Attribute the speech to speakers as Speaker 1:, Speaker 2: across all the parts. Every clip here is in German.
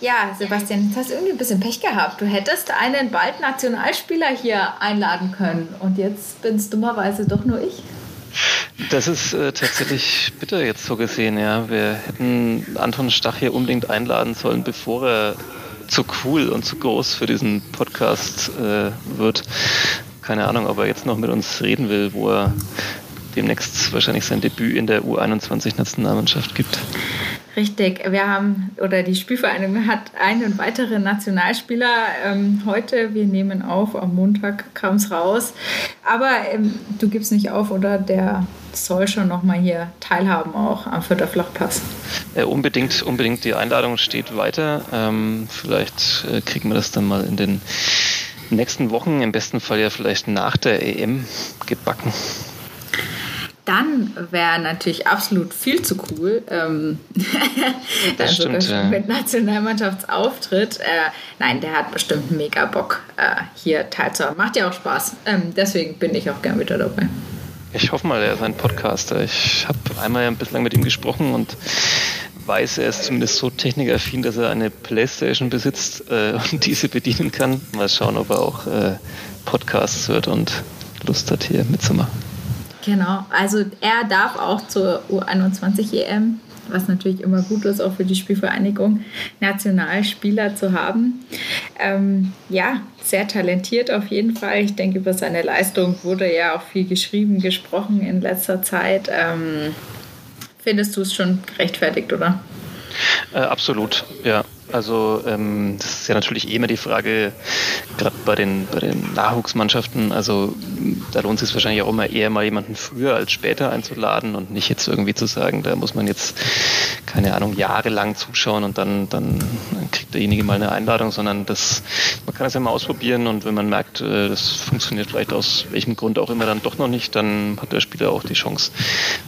Speaker 1: Ja, Sebastian, jetzt hast du irgendwie ein bisschen Pech gehabt. Du hättest einen bald Nationalspieler hier einladen können und jetzt bin es dummerweise doch nur ich.
Speaker 2: Das ist äh, tatsächlich bitter jetzt so gesehen, ja. Wir hätten Anton Stach hier unbedingt einladen sollen, bevor er zu cool und zu groß für diesen Podcast äh, wird. Keine Ahnung, ob er jetzt noch mit uns reden will, wo er demnächst wahrscheinlich sein Debüt in der U21-Nationalmannschaft gibt.
Speaker 1: Richtig, wir haben, oder die Spielvereinigung hat einen weiteren Nationalspieler ähm, heute. Wir nehmen auf, am Montag kam es raus. Aber ähm, du gibst nicht auf, oder? Der soll schon nochmal hier teilhaben, auch am Vierter Flachpass.
Speaker 2: Ja, unbedingt, unbedingt. Die Einladung steht weiter. Ähm, vielleicht äh, kriegen wir das dann mal in den nächsten Wochen, im besten Fall ja vielleicht nach der EM gebacken
Speaker 1: dann wäre natürlich absolut viel zu cool. Ähm, das stimmt, ja. mit Nationalmannschaftsauftritt. Äh, nein, der hat bestimmt mega Bock, äh, hier teilzuhaben. Macht ja auch Spaß. Ähm, deswegen bin ich auch gern wieder dabei.
Speaker 2: Ich hoffe mal, er ist ein Podcaster. Ich habe einmal ein bisschen mit ihm gesprochen und weiß, er ist zumindest so technikaffin, dass er eine Playstation besitzt äh, und diese bedienen kann. Mal schauen, ob er auch äh, Podcasts hört und Lust hat, hier mitzumachen.
Speaker 1: Genau, also er darf auch zur U21 EM, was natürlich immer gut ist, auch für die Spielvereinigung, Nationalspieler zu haben. Ähm, ja, sehr talentiert auf jeden Fall. Ich denke, über seine Leistung wurde ja auch viel geschrieben, gesprochen in letzter Zeit. Ähm, findest du es schon gerechtfertigt, oder?
Speaker 2: Äh, absolut, ja. Also ähm, das ist ja natürlich eh immer die Frage, gerade bei den, bei den Nachwuchsmannschaften, also da lohnt es sich wahrscheinlich auch immer eher mal jemanden früher als später einzuladen und nicht jetzt irgendwie zu sagen, da muss man jetzt, keine Ahnung, jahrelang zuschauen und dann, dann kriegt derjenige mal eine Einladung, sondern das, man kann das ja mal ausprobieren und wenn man merkt, äh, das funktioniert vielleicht aus welchem Grund auch immer dann doch noch nicht, dann hat der Spieler auch die Chance,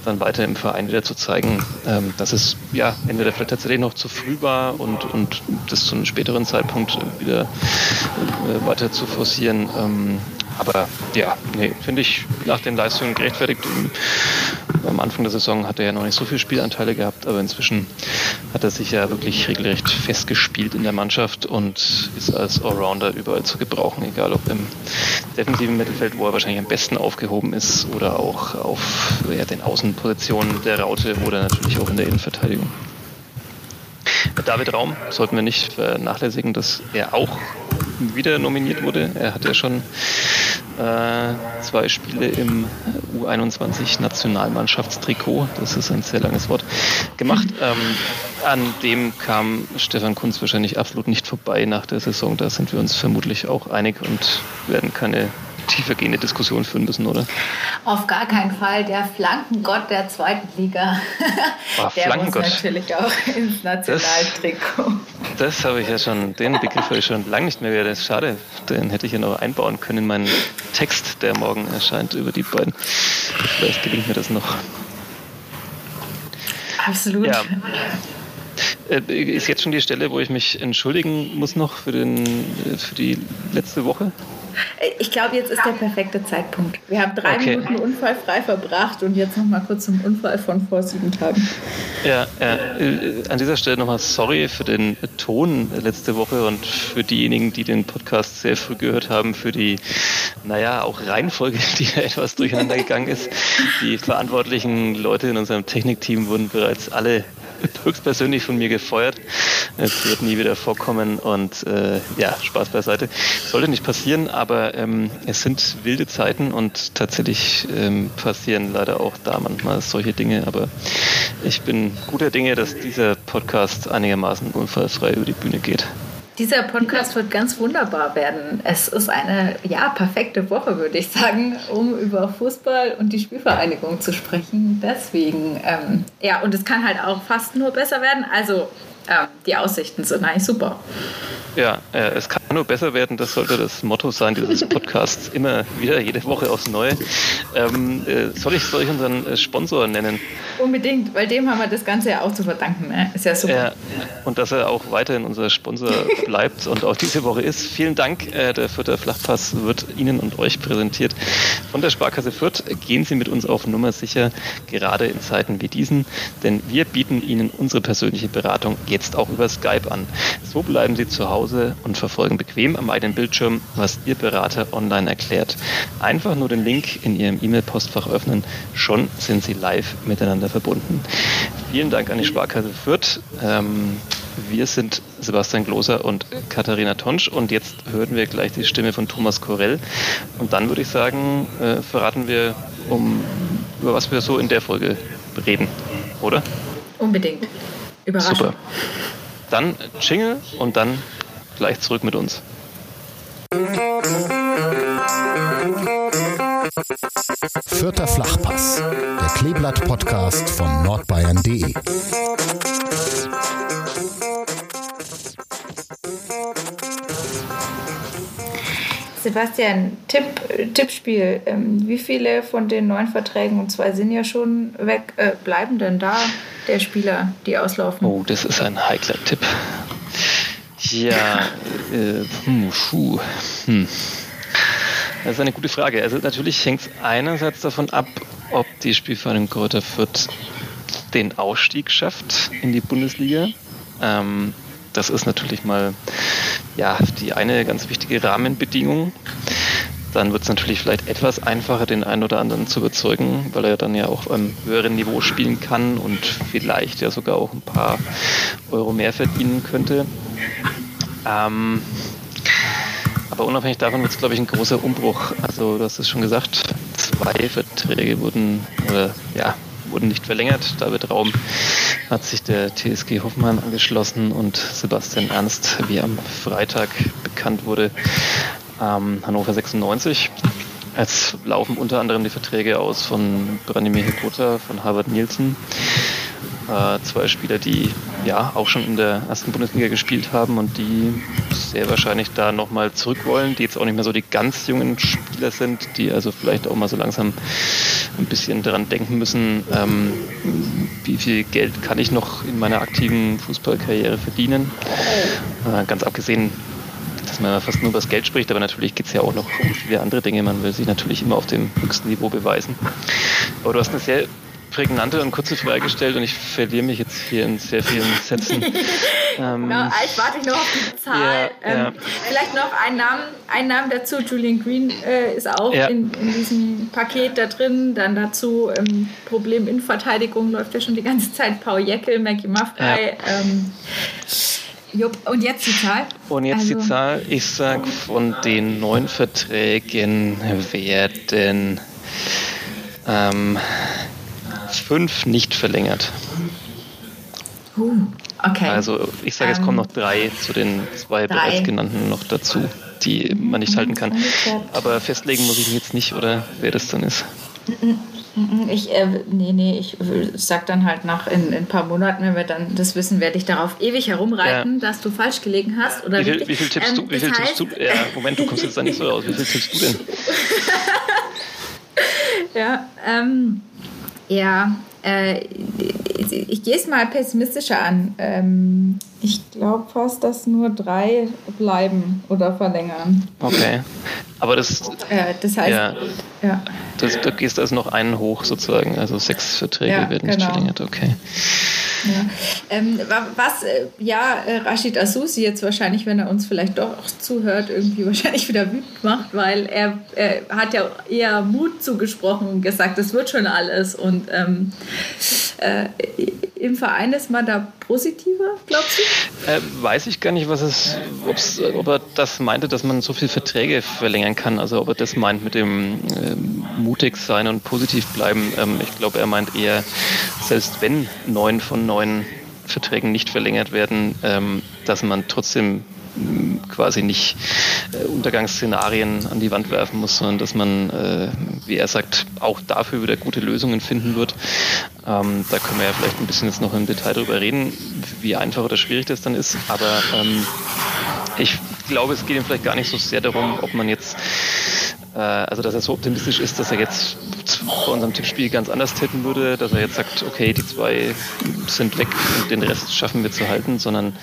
Speaker 2: dann weiter im Verein wieder zu zeigen, ähm, dass es ja entweder vielleicht tatsächlich noch zu früh war und, und das zu einem späteren Zeitpunkt wieder äh, weiter zu forcieren. Ähm, aber ja, nee, finde ich nach den Leistungen gerechtfertigt. Am Anfang der Saison hat er ja noch nicht so viele Spielanteile gehabt, aber inzwischen hat er sich ja wirklich regelrecht festgespielt in der Mannschaft und ist als Allrounder überall zu gebrauchen, egal ob im defensiven Mittelfeld, wo er wahrscheinlich am besten aufgehoben ist, oder auch auf ja, den Außenpositionen der Raute oder natürlich auch in der Innenverteidigung. David Raum sollten wir nicht vernachlässigen, dass er auch wieder nominiert wurde. Er hat ja schon äh, zwei Spiele im U21 Nationalmannschaftstrikot, das ist ein sehr langes Wort, gemacht. Ähm, an dem kam Stefan Kunz wahrscheinlich absolut nicht vorbei nach der Saison. Da sind wir uns vermutlich auch einig und werden keine tiefergehende Diskussion führen müssen, oder?
Speaker 1: Auf gar keinen Fall. Der Flankengott der zweiten Liga. Oh, der muss natürlich auch ins Nationaltrikot.
Speaker 2: Das, das habe ich ja schon, den Begriff habe ich schon lange nicht mehr gehört. Das ist schade, den hätte ich ja noch einbauen können in meinen Text, der morgen erscheint über die beiden. Vielleicht gelingt mir das noch.
Speaker 1: Absolut. Ja.
Speaker 2: Äh, ist jetzt schon die Stelle, wo ich mich entschuldigen muss noch für, den, für die letzte Woche?
Speaker 1: Ich glaube, jetzt ist der perfekte Zeitpunkt. Wir haben drei okay. Minuten unfallfrei verbracht und jetzt noch mal kurz zum Unfall von vor sieben Tagen.
Speaker 2: Ja, ja. Äh, an dieser Stelle nochmal sorry für den Ton letzte Woche und für diejenigen, die den Podcast sehr früh gehört haben, für die, naja, auch Reihenfolge, die da etwas durcheinander gegangen ist. Die verantwortlichen Leute in unserem Technikteam wurden bereits alle höchstpersönlich von mir gefeuert. Es wird nie wieder vorkommen und äh, ja, Spaß beiseite. Sollte nicht passieren, aber ähm, es sind wilde Zeiten und tatsächlich ähm, passieren leider auch da manchmal solche Dinge. Aber ich bin guter Dinge, dass dieser Podcast einigermaßen unfallfrei über die Bühne geht.
Speaker 1: Dieser Podcast wird ganz wunderbar werden. Es ist eine ja, perfekte Woche, würde ich sagen, um über Fußball und die Spielvereinigung zu sprechen. Deswegen, ähm, ja, und es kann halt auch fast nur besser werden. Also äh, die Aussichten sind eigentlich super.
Speaker 2: Ja, äh, es kann nur besser werden, das sollte das Motto sein dieses Podcasts, immer wieder, jede Woche aufs Neue. Ähm, äh, soll, ich, soll ich unseren äh, Sponsor nennen?
Speaker 1: Unbedingt, weil dem haben wir das Ganze ja auch zu verdanken. Ne? Ist ja super. Ja,
Speaker 2: und dass er auch weiterhin unser Sponsor bleibt und auch diese Woche ist. Vielen Dank. Äh, der Fürther Flachpass wird Ihnen und euch präsentiert von der Sparkasse Fürth. Gehen Sie mit uns auf Nummer sicher, gerade in Zeiten wie diesen, denn wir bieten Ihnen unsere persönliche Beratung jetzt auch über Skype an. So bleiben Sie zu Hause und verfolgen bequem am eigenen Bildschirm, was Ihr Berater online erklärt. Einfach nur den Link in Ihrem E-Mail-Postfach öffnen, schon sind Sie live miteinander verbunden. Vielen Dank an die Sparkasse Fürth. Ähm, wir sind Sebastian Gloser und Katharina Tonsch und jetzt hören wir gleich die Stimme von Thomas Korell. Und dann würde ich sagen, äh, verraten wir, um, über was wir so in der Folge reden, oder?
Speaker 1: Unbedingt. Überraschung. Super.
Speaker 2: Dann Jingle und dann gleich zurück mit uns.
Speaker 3: Vierter Flachpass, der Kleeblatt-Podcast von nordbayern.de.
Speaker 1: Sebastian, Tipp, Tippspiel. Ähm, wie viele von den neun Verträgen, und zwei sind ja schon weg, äh, bleiben denn da der Spieler, die auslaufen?
Speaker 2: Oh, das ist ein heikler Tipp. Ja, äh, hm, puh, hm. Das ist eine gute Frage. Also natürlich hängt es einerseits davon ab, ob die Spielvereinigung Kräuter Fürth den Ausstieg schafft in die Bundesliga. Ähm, das ist natürlich mal ja, die eine ganz wichtige Rahmenbedingung. Dann wird es natürlich vielleicht etwas einfacher, den einen oder anderen zu überzeugen, weil er dann ja auch am höheren Niveau spielen kann und vielleicht ja sogar auch ein paar Euro mehr verdienen könnte. Ähm, aber unabhängig davon wird es, glaube ich, ein großer Umbruch. Also du hast es schon gesagt, zwei Verträge wurden, oder, ja, wurden nicht verlängert. David Raum hat sich der TSG Hoffenheim angeschlossen und Sebastian Ernst, wie am Freitag bekannt wurde, ähm, Hannover 96. Jetzt laufen unter anderem die Verträge aus von Branimir Hikota, von Harvard Nielsen, zwei Spieler, die ja auch schon in der ersten Bundesliga gespielt haben und die sehr wahrscheinlich da nochmal zurück wollen, die jetzt auch nicht mehr so die ganz jungen Spieler sind, die also vielleicht auch mal so langsam ein bisschen daran denken müssen, ähm, wie viel Geld kann ich noch in meiner aktiven Fußballkarriere verdienen. Äh, ganz abgesehen dass man fast nur über das Geld spricht, aber natürlich geht es ja auch noch um viele andere Dinge. Man will sich natürlich immer auf dem höchsten Niveau beweisen. Aber du hast eine sehr prägnante und kurze Frage gestellt und ich verliere mich jetzt hier in sehr vielen Sätzen.
Speaker 1: ähm, genau, ich warte noch auf die Zahl. Ja, ähm, ja. Vielleicht noch ein Namen, ein Namen dazu. Julian Green äh, ist auch ja. in, in, diesem Paket da drin. Dann dazu ähm, Problem in Verteidigung läuft ja schon die ganze Zeit. Paul Jeckel, Maggie Maffrey. Ähm, Jupp. Und jetzt die Zahl?
Speaker 2: Und jetzt also. die Zahl. Ich sage, von den neun Verträgen werden ähm, fünf nicht verlängert.
Speaker 1: Uh, okay.
Speaker 2: Also ich sage, es kommen noch drei zu den zwei drei. bereits genannten noch dazu, die man nicht halten kann. Aber festlegen muss ich mich jetzt nicht, oder wer das dann ist.
Speaker 1: Ich, äh, nee, nee, ich sag dann halt nach in, in, ein paar Monaten, wenn wir dann das wissen, werde ich darauf ewig herumreiten, ja. dass du falsch gelegen hast. Oder
Speaker 2: wie, viel, wie viel tippst ähm, du? Wie viel tippst du? Ja, Moment, du kommst jetzt da nicht so raus. Wie viel tippst du denn?
Speaker 1: ja, ähm, ja, äh, ich gehe es mal pessimistischer an. Ähm, ich glaube fast, dass nur drei bleiben oder verlängern.
Speaker 2: Okay. Aber das,
Speaker 1: äh, das heißt, ja,
Speaker 2: ja. Das, da gehst also noch einen hoch sozusagen. Also sechs Verträge ja, werden nicht genau. verlängert. Okay.
Speaker 1: Ähm, was, äh, ja, äh, Rashid Asusi jetzt wahrscheinlich, wenn er uns vielleicht doch zuhört, irgendwie wahrscheinlich wieder wütend macht, weil er, er hat ja eher Mut zugesprochen und gesagt, es wird schon alles. Und ähm, äh, im Verein ist man da positiver, glaubst
Speaker 2: du? Äh, weiß ich gar nicht, was es, ob er das meinte, dass man so viele Verträge verlängern kann. Also ob er das meint mit dem äh, mutig sein und positiv bleiben. Ähm, ich glaube, er meint eher, selbst wenn neun von neun Verträgen nicht verlängert werden, ähm, dass man trotzdem quasi nicht äh, Untergangsszenarien an die Wand werfen muss, sondern dass man äh, wie er sagt, auch dafür wieder gute Lösungen finden wird. Ähm, da können wir ja vielleicht ein bisschen jetzt noch im Detail darüber reden, wie einfach oder schwierig das dann ist. Aber ähm, ich glaube, es geht ihm vielleicht gar nicht so sehr darum, ob man jetzt äh, also dass er so optimistisch ist, dass er jetzt bei unserem Tippspiel ganz anders tippen würde, dass er jetzt sagt, okay, die zwei sind weg und den Rest schaffen wir zu halten, sondern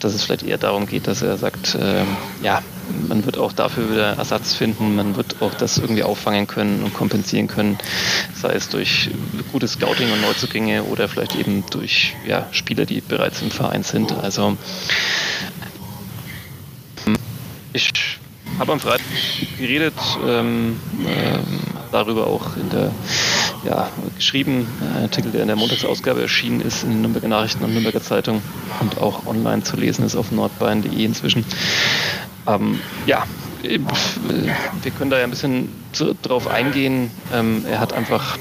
Speaker 2: dass es vielleicht eher darum geht, dass er sagt, äh, ja, man wird auch dafür wieder Ersatz finden, man wird auch das irgendwie auffangen können und kompensieren können, sei es durch gutes Scouting und Neuzugänge oder vielleicht eben durch ja, Spieler, die bereits im Verein sind. Also ich habe am Freitag geredet, ähm, ähm, darüber auch in der ja, geschrieben, ein Artikel, der in der Montagsausgabe erschienen ist in den Nürnberger Nachrichten und Nürnberger Zeitung und auch online zu lesen ist auf nordbayern.de inzwischen. Ähm, ja, wir können da ja ein bisschen drauf eingehen. Ähm, er hat einfach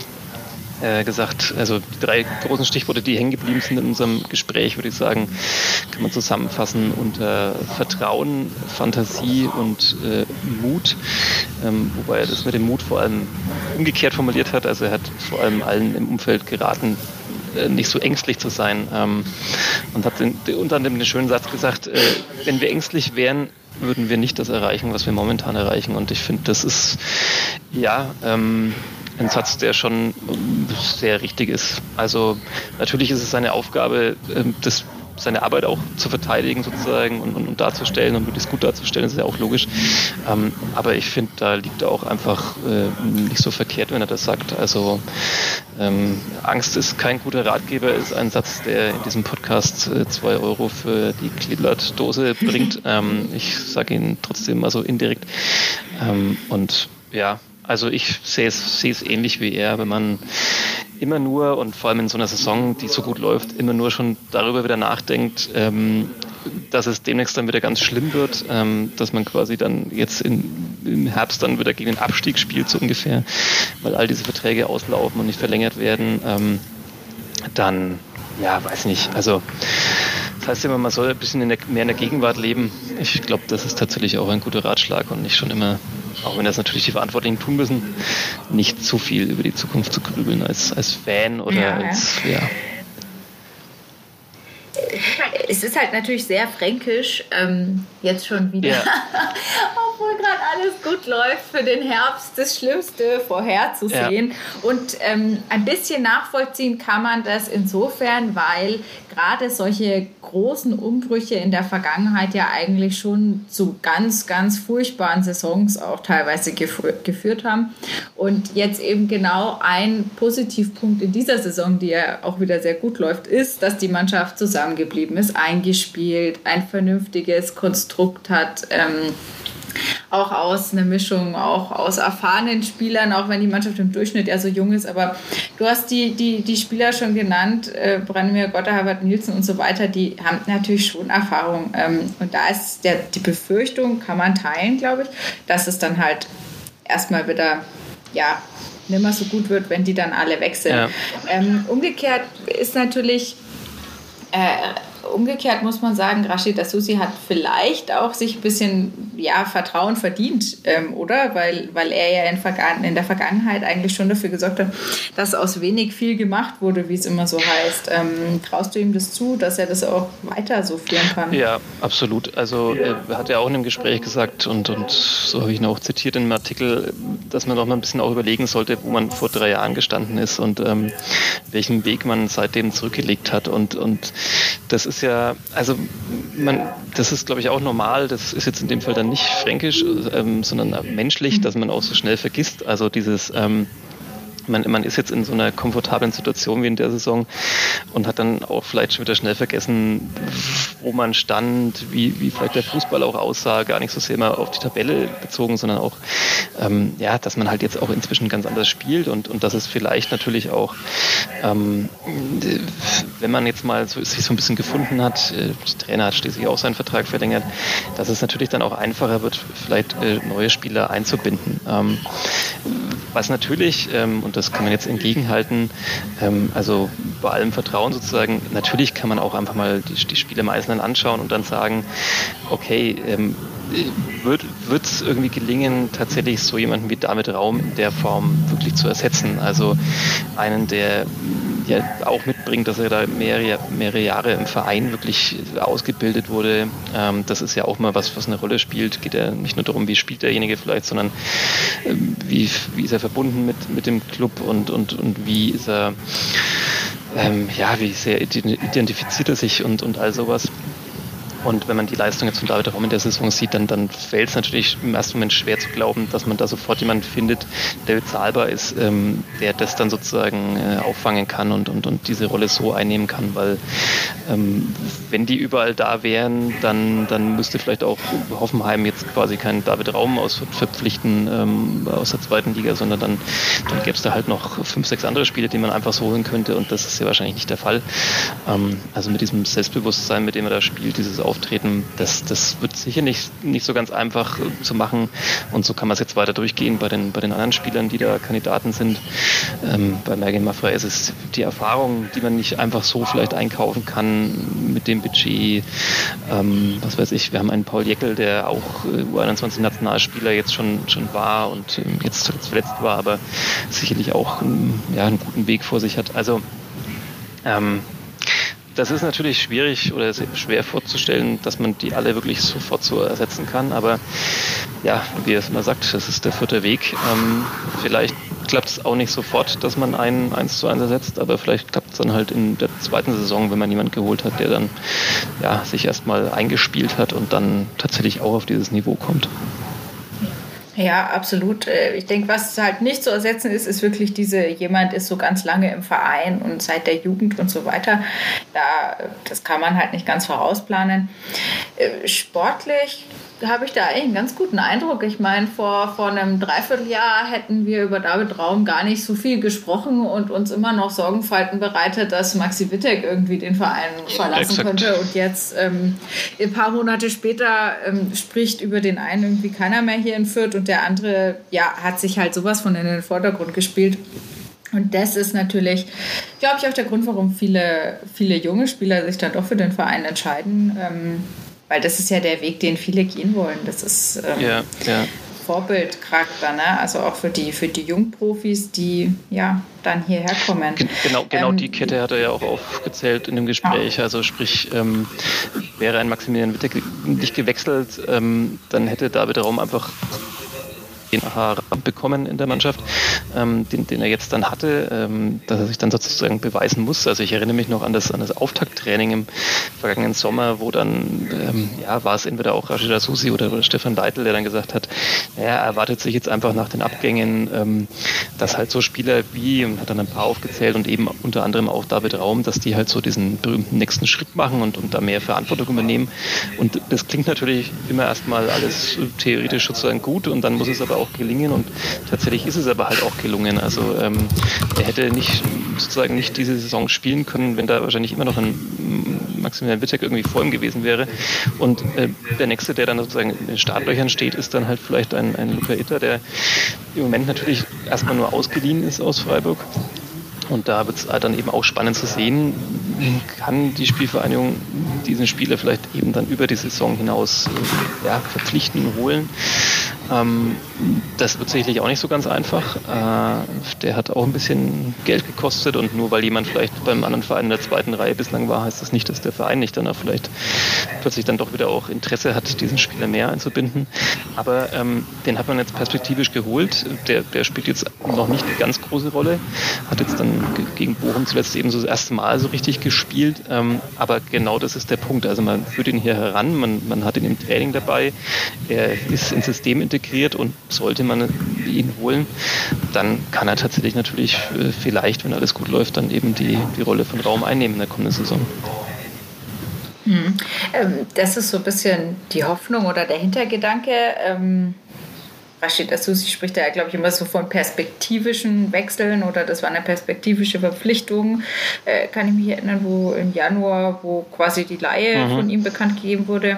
Speaker 2: äh, gesagt, also die drei großen Stichworte, die hängen geblieben sind in unserem Gespräch, würde ich sagen, kann man zusammenfassen unter Vertrauen, Fantasie und äh, Mut. Ähm, wobei er das mit dem Mut vor allem umgekehrt formuliert hat. Also er hat vor allem allen im Umfeld geraten, äh, nicht so ängstlich zu sein. Ähm, und hat unter anderem den schönen Satz gesagt, äh, wenn wir ängstlich wären, würden wir nicht das erreichen, was wir momentan erreichen. Und ich finde, das ist ja ähm, ein Satz, der schon sehr richtig ist. Also natürlich ist es seine Aufgabe, ähm, das seine Arbeit auch zu verteidigen sozusagen und, und, und darzustellen und möglichst gut darzustellen, das ist ja auch logisch. Ähm, aber ich finde, da liegt er auch einfach äh, nicht so verkehrt, wenn er das sagt. Also ähm, Angst ist kein guter Ratgeber, ist ein Satz, der in diesem Podcast äh, zwei Euro für die Kleeblatt-Dose bringt. ähm, ich sage ihn trotzdem also indirekt. Ähm, und ja, also ich sehe es, sehe es ähnlich wie er, wenn man immer nur und vor allem in so einer Saison, die so gut läuft, immer nur schon darüber wieder nachdenkt, ähm, dass es demnächst dann wieder ganz schlimm wird, ähm, dass man quasi dann jetzt in, im Herbst dann wieder gegen den Abstieg spielt, so ungefähr, weil all diese Verträge auslaufen und nicht verlängert werden, ähm, dann, ja, weiß nicht, also das heißt immer, man soll ein bisschen in der, mehr in der Gegenwart leben. Ich glaube, das ist tatsächlich auch ein guter Ratschlag und nicht schon immer auch wenn das natürlich die Verantwortlichen tun müssen, nicht zu viel über die Zukunft zu grübeln als, als Fan oder ja, als, ja.
Speaker 1: Es ist halt natürlich sehr fränkisch, ähm, jetzt schon wieder, ja. obwohl gerade alles gut läuft, für den Herbst das Schlimmste vorherzusehen. Ja. Und ähm, ein bisschen nachvollziehen kann man das insofern, weil gerade solche großen Umbrüche in der Vergangenheit ja eigentlich schon zu ganz, ganz furchtbaren Saisons auch teilweise geführt haben. Und jetzt eben genau ein Positivpunkt in dieser Saison, die ja auch wieder sehr gut läuft, ist, dass die Mannschaft zusammengeblieben ist, eingespielt, ein vernünftiges Konstrukt hat. Ähm, auch aus einer Mischung, auch aus erfahrenen Spielern, auch wenn die Mannschaft im Durchschnitt ja so jung ist. Aber du hast die, die, die Spieler schon genannt, äh, Branimir Gotter, Herbert Nielsen und so weiter, die haben natürlich schon Erfahrung. Ähm, und da ist der, die Befürchtung, kann man teilen, glaube ich, dass es dann halt erstmal wieder, ja, nicht mehr so gut wird, wenn die dann alle weg sind. Ja. Ähm, umgekehrt ist natürlich äh, umgekehrt muss man sagen, Rashid Asusi hat vielleicht auch sich ein bisschen ja, Vertrauen verdient, ähm, oder? Weil, weil er ja in, in, der Vergangenheit eigentlich schon dafür gesorgt hat, dass aus wenig viel gemacht wurde, wie es immer so heißt. Ähm, traust du ihm das zu, dass er das auch weiter so führen kann?
Speaker 2: Ja, absolut. Also er hat ja auch in einem Gespräch gesagt und, und so habe ich ihn auch zitiert in einem Artikel, dass man doch mal ein bisschen auch überlegen sollte, wo man vor drei Jahren gestanden ist und ähm, welchen Weg man seitdem zurückgelegt hat. Und, und das ist ja, also man, das ist glaube ich auch normal, das ist jetzt in dem Fall dann nicht fränkisch, ähm, sondern menschlich, dass man auch so schnell vergisst. Also dieses ähm, man, man ist jetzt in so einer komfortablen Situation wie in der Saison und hat dann auch vielleicht schon wieder schnell vergessen, wo man stand, wie, wie vielleicht der Fußball auch aussah, gar nicht so sehr immer auf die Tabelle bezogen, sondern auch, ähm, ja, dass man halt jetzt auch inzwischen ganz anders spielt und, und dass es vielleicht natürlich auch, ähm, wenn man jetzt mal so, sich so ein bisschen gefunden hat, äh, der Trainer hat schließlich auch seinen Vertrag verlängert, dass es natürlich dann auch einfacher wird, vielleicht äh, neue Spieler einzubinden. Ähm, Was natürlich, ähm, und das kann man jetzt entgegenhalten, ähm, also bei allem Vertrauen sozusagen, natürlich kann man auch einfach mal die, die Spiele meistens anschauen und dann sagen, okay, ähm, wird es irgendwie gelingen, tatsächlich so jemanden wie David Raum in der Form wirklich zu ersetzen? Also einen, der ja auch mitbringt, dass er da mehrere, mehrere Jahre im Verein wirklich ausgebildet wurde. Ähm, das ist ja auch mal was, was eine Rolle spielt. Geht ja nicht nur darum, wie spielt derjenige vielleicht, sondern ähm, wie, wie ist er verbunden mit, mit dem Club und, und, und wie ist er, ähm, ja, wie sehr identifiziert er sich und, und all sowas. Und wenn man die Leistung jetzt von David Raum in der Saison sieht, dann, dann fällt es natürlich im ersten Moment schwer zu glauben, dass man da sofort jemanden findet, der bezahlbar ist, ähm, der das dann sozusagen äh, auffangen kann und, und, und diese Rolle so einnehmen kann, weil ähm, wenn die überall da wären, dann, dann müsste vielleicht auch Hoffenheim jetzt quasi keinen David Raum aus verpflichten ähm, aus der zweiten Liga, sondern dann, dann gäbe es da halt noch fünf, sechs andere Spiele, die man einfach so holen könnte und das ist ja wahrscheinlich nicht der Fall. Ähm, also mit diesem Selbstbewusstsein, mit dem er da spielt, dieses Auf auftreten. Das, das wird sicher nicht, nicht so ganz einfach äh, zu machen. Und so kann man es jetzt weiter durchgehen bei den, bei den anderen Spielern, die da Kandidaten sind. Ähm, bei Megan Maffra ist es die Erfahrung, die man nicht einfach so vielleicht einkaufen kann mit dem Budget. Ähm, was weiß ich, wir haben einen Paul Jeckel, der auch äh, U21-Nationalspieler jetzt schon, schon war und ähm, jetzt zuletzt verletzt war, aber sicherlich auch ähm, ja, einen guten Weg vor sich hat. Also ähm, das ist natürlich schwierig oder schwer vorzustellen, dass man die alle wirklich sofort so ersetzen kann. Aber ja, wie es mal sagt, das ist der vierte Weg. Ähm, vielleicht klappt es auch nicht sofort, dass man einen eins zu eins ersetzt, aber vielleicht klappt es dann halt in der zweiten Saison, wenn man jemanden geholt hat, der dann ja, sich erstmal eingespielt hat und dann tatsächlich auch auf dieses Niveau kommt.
Speaker 1: Ja, absolut. Äh, ich denke, was halt nicht zu ersetzen ist, ist wirklich diese, jemand ist so ganz lange im Verein und seit der Jugend und so weiter. Da, das kann man halt nicht ganz vorausplanen. Äh, sportlich habe ich da eigentlich einen ganz guten Eindruck. Ich meine, vor, vor einem Dreivierteljahr hätten wir über David Raum gar nicht so viel gesprochen und uns immer noch Sorgenfalten bereitet, dass Maxi Wittek irgendwie den Verein verlassen Exakt. könnte. Und jetzt, ähm, ein paar Monate später, ähm, spricht über den einen irgendwie keiner mehr hier in Fürth und der andere, ja, hat sich halt sowas von in den Vordergrund gespielt. Und das ist natürlich, glaube ich, auch der Grund, warum viele, viele junge Spieler sich dann doch für den Verein entscheiden. Ähm, weil das ist ja der Weg, den viele gehen wollen. Das ist ähm, ja, ja. Vorbildcharakter, ne? Also auch für die, für die Jungprofis, die ja dann hierher kommen.
Speaker 2: Genau, genau ähm, die Kette hat er ja auch aufgezählt in dem Gespräch. Ja. Also sprich, ähm, wäre ein Maximilian Witte nicht gewechselt, ähm, dann hätte David Raum einfach den Aha bekommen in der Mannschaft, ähm, den, den, er jetzt dann hatte, ähm, dass er sich dann sozusagen beweisen muss. Also ich erinnere mich noch an das, an das Auftakttraining im vergangenen Sommer, wo dann, ähm, ja, war es entweder auch Rashida Susi oder, Stefan Deitel, der dann gesagt hat, naja, er erwartet sich jetzt einfach nach den Abgängen, ähm, dass halt so Spieler wie, und hat dann ein paar aufgezählt und eben unter anderem auch David Raum, dass die halt so diesen berühmten nächsten Schritt machen und, und da mehr Verantwortung übernehmen. Und das klingt natürlich immer erstmal alles theoretisch sozusagen gut und dann muss es aber auch gelingen und tatsächlich ist es aber halt auch gelungen. Also ähm, er hätte nicht sozusagen nicht diese Saison spielen können, wenn da wahrscheinlich immer noch ein Maximilian Wittek irgendwie vor ihm gewesen wäre. Und äh, der nächste, der dann sozusagen in den Startlöchern steht, ist dann halt vielleicht ein, ein Luca Itter, der im Moment natürlich erstmal nur ausgeliehen ist aus Freiburg. Und da wird es dann eben auch spannend zu sehen, kann die Spielvereinigung diesen Spieler vielleicht eben dann über die Saison hinaus äh, ja, verpflichten, holen. Ähm, das wird sicherlich auch nicht so ganz einfach. Äh, der hat auch ein bisschen Geld gekostet und nur weil jemand vielleicht beim anderen Verein in der zweiten Reihe bislang war, heißt das nicht, dass der Verein nicht dann auch vielleicht plötzlich dann doch wieder auch Interesse hat, diesen Spieler mehr einzubinden. Aber ähm, den hat man jetzt perspektivisch geholt. Der, der spielt jetzt noch nicht eine ganz große Rolle, hat jetzt dann gegen Bochum zuletzt eben so das erste Mal so richtig gespielt. Ähm, aber genau das ist der Punkt. Also man führt ihn hier heran, man, man hat ihn im Training dabei, er ist ins System integriert und sollte man ihn holen, dann kann er tatsächlich natürlich äh, vielleicht, wenn alles gut läuft, dann eben die, die Rolle von Raum einnehmen in der kommenden Saison.
Speaker 1: Hm. Ähm, das ist so ein bisschen die Hoffnung oder der Hintergedanke. Ähm Rashid Asusi spricht da ja, glaube ich, immer so von perspektivischen Wechseln oder das war eine perspektivische Verpflichtung. Äh, kann ich mich erinnern, wo im Januar, wo quasi die Laie mhm. von ihm bekannt gegeben wurde.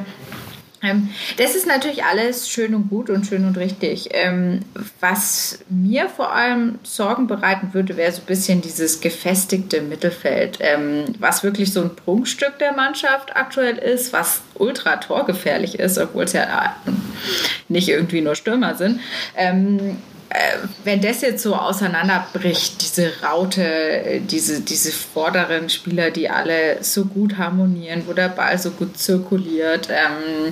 Speaker 1: Ähm, das ist natürlich alles schön und gut und schön und richtig. Ähm, was mir vor allem Sorgen bereiten würde, wäre so ein bisschen dieses gefestigte Mittelfeld, ähm, was wirklich so ein Prunkstück der Mannschaft aktuell ist, was ultra torgefährlich ist, obwohl es ja äh, nicht irgendwie nur Stürmer sind. Äh, wenn das jetzt so auseinanderbricht, diese Raute, diese, diese vorderen Spieler, die alle so gut harmonieren, wo der Ball so gut zirkuliert. Ähm,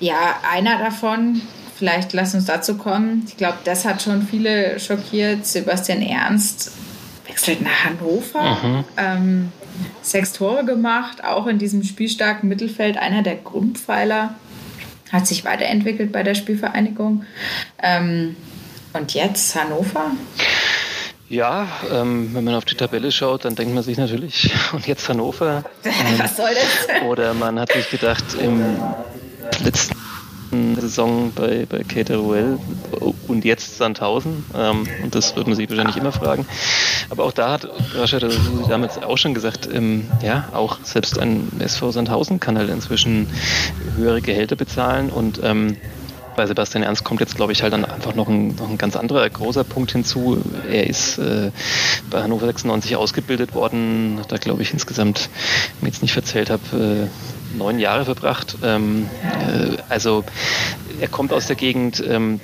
Speaker 1: ja, einer davon, vielleicht lass uns dazu kommen. Ich glaube, das hat schon viele schockiert. Sebastian Ernst wechselt nach Hannover. Mhm. Ähm, sechs Tore gemacht, auch in diesem spielstarken Mittelfeld, einer der Grundpfeiler. Hat sich weiterentwickelt bei der Spielvereinigung. Ähm, und jetzt Hannover?
Speaker 2: Ja, ähm, wenn man auf die Tabelle schaut, dann denkt man sich natürlich, und jetzt Hannover.
Speaker 1: Was soll das?
Speaker 2: Oder man hat sich gedacht, im letzten Saison bei, bei Cateruel und jetzt Sandhausen. Ähm, und das wird man sich wahrscheinlich immer fragen. Aber auch da hat Rashid damals auch schon gesagt, ähm, ja, auch selbst ein SV Sandhausen kann halt inzwischen höhere Gehälter bezahlen und ähm, bei Sebastian Ernst kommt jetzt, glaube ich, halt dann einfach noch ein, noch ein ganz anderer großer Punkt hinzu. Er ist äh, bei Hannover 96 ausgebildet worden, hat da, glaube ich, insgesamt, wenn ich jetzt nicht verzählt habe, äh, neun Jahre verbracht. Ähm, äh, also er kommt aus der Gegend, ähm,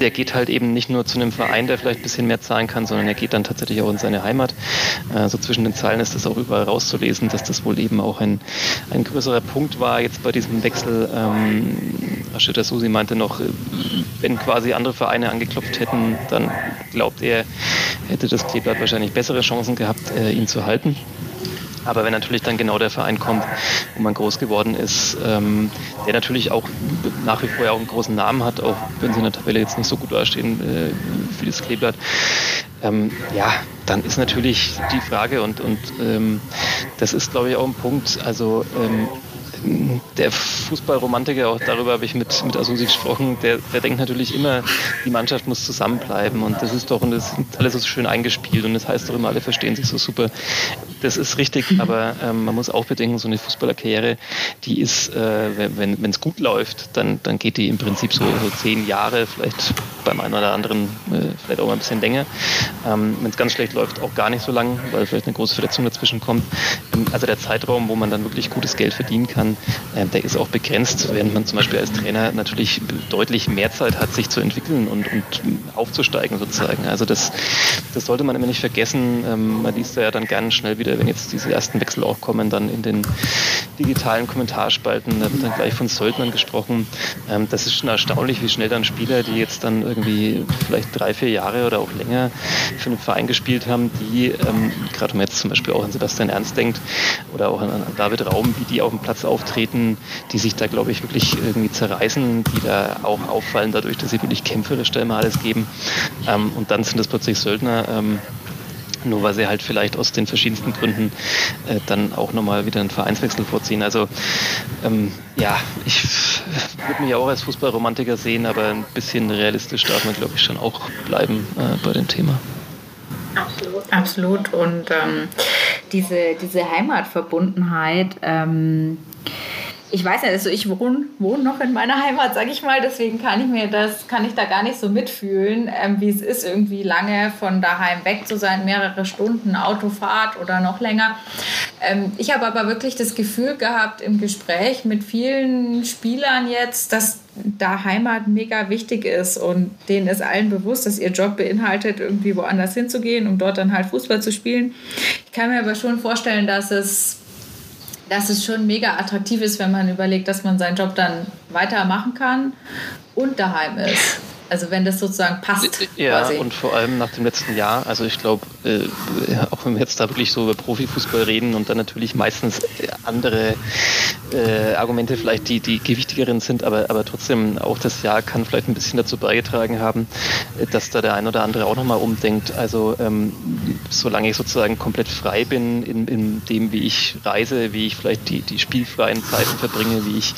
Speaker 2: der geht halt eben nicht nur zu einem Verein, der vielleicht ein bisschen mehr zahlen kann, sondern er geht dann tatsächlich auch in seine Heimat. Äh, so zwischen den Zeilen ist das auch überall rauszulesen, dass das wohl eben auch ein, ein größerer Punkt war jetzt bei diesem Wechsel. Ähm, Rashida Susi meinte noch, äh, wenn quasi andere Vereine angeklopft hätten, dann glaubt er, hätte das Kleeblatt wahrscheinlich bessere Chancen gehabt, äh, ihn zu halten. Aber wenn natürlich dann genau der Verein kommt, wo man groß geworden ist, ähm, der natürlich auch nach wie vor ja auch einen großen Namen hat, auch wenn sie in der Tabelle jetzt nicht so gut dastehen äh, für das Kleeblatt, ähm, ja, dann ist natürlich die Frage und, und ähm, das ist, glaube ich, auch ein Punkt. Also ähm, der Fußballromantiker, auch darüber habe ich mit, mit Asusi gesprochen, der, der denkt natürlich immer, die Mannschaft muss zusammenbleiben und das ist doch, und das ist alles so schön eingespielt und das heißt doch immer, alle verstehen sich so super. Das ist richtig, aber ähm, man muss auch bedenken, so eine Fußballerkarriere, die ist, äh, wenn es gut läuft, dann, dann geht die im Prinzip so, so zehn Jahre, vielleicht beim einen oder anderen äh, vielleicht auch mal ein bisschen länger. Ähm, wenn es ganz schlecht läuft, auch gar nicht so lang, weil vielleicht eine große Verletzung dazwischen kommt. Ähm, also der Zeitraum, wo man dann wirklich gutes Geld verdienen kann, äh, der ist auch begrenzt, während man zum Beispiel als Trainer natürlich deutlich mehr Zeit hat, sich zu entwickeln und, und aufzusteigen sozusagen. Also das, das sollte man immer nicht vergessen. Ähm, man liest ja dann ganz schnell wieder, wenn jetzt diese ersten Wechsel auch kommen, dann in den digitalen Kommentarspalten, da wird dann gleich von Söldnern gesprochen. Ähm, das ist schon erstaunlich, wie schnell dann Spieler, die jetzt dann irgendwie vielleicht drei, vier Jahre oder auch länger für einen Verein gespielt haben, die, ähm, gerade wenn man jetzt zum Beispiel auch an Sebastian Ernst denkt oder auch an, David Raum, wie die auf dem Platz auftreten, die sich da, glaube ich, wirklich irgendwie zerreißen, die da auch auffallen dadurch, dass sie wirklich kämpferisch da immer alles geben. Ähm, und dann sind das plötzlich Söldner, ähm, nur weil sie halt vielleicht aus den verschiedensten Gründen äh, dann auch nochmal wieder einen Vereinswechsel vorziehen. Also ähm, ja, ich würde mich auch als Fußballromantiker sehen, aber ein bisschen realistisch darf man, glaube ich, schon auch bleiben äh, bei dem Thema.
Speaker 1: Absolut. Absolut. Und ähm, diese, diese Heimatverbundenheit, ähm, ich weiß ja, also ich wohne, wohne noch in meiner Heimat, sage ich mal, deswegen kann ich mir das, kann ich da gar nicht so mitfühlen, ähm, wie es ist, irgendwie lange von daheim weg zu sein, mehrere Stunden Autofahrt oder noch länger. Ähm, ich habe aber wirklich das Gefühl gehabt im Gespräch mit vielen Spielern jetzt, dass da Heimat mega wichtig ist und denen ist allen bewusst, dass ihr Job beinhaltet, irgendwie woanders hinzugehen, um dort dann halt Fußball zu spielen. Ich kann mir aber schon vorstellen, dass es dass es schon mega attraktiv ist, wenn man überlegt, dass man seinen Job dann weitermachen kann und daheim ist. Also wenn das sozusagen passt.
Speaker 2: Ja, quasi. und vor allem nach dem letzten Jahr, also ich glaube, äh, auch wenn wir jetzt da wirklich so über Profifußball reden und dann natürlich meistens andere äh, Argumente vielleicht, die, die gewichtigeren sind, aber, aber trotzdem auch das Jahr kann vielleicht ein bisschen dazu beigetragen haben, dass da der ein oder andere auch nochmal umdenkt. Also ähm, solange ich sozusagen komplett frei bin in, in dem, wie ich reise, wie ich vielleicht die, die spielfreien Zeiten verbringe, wie ich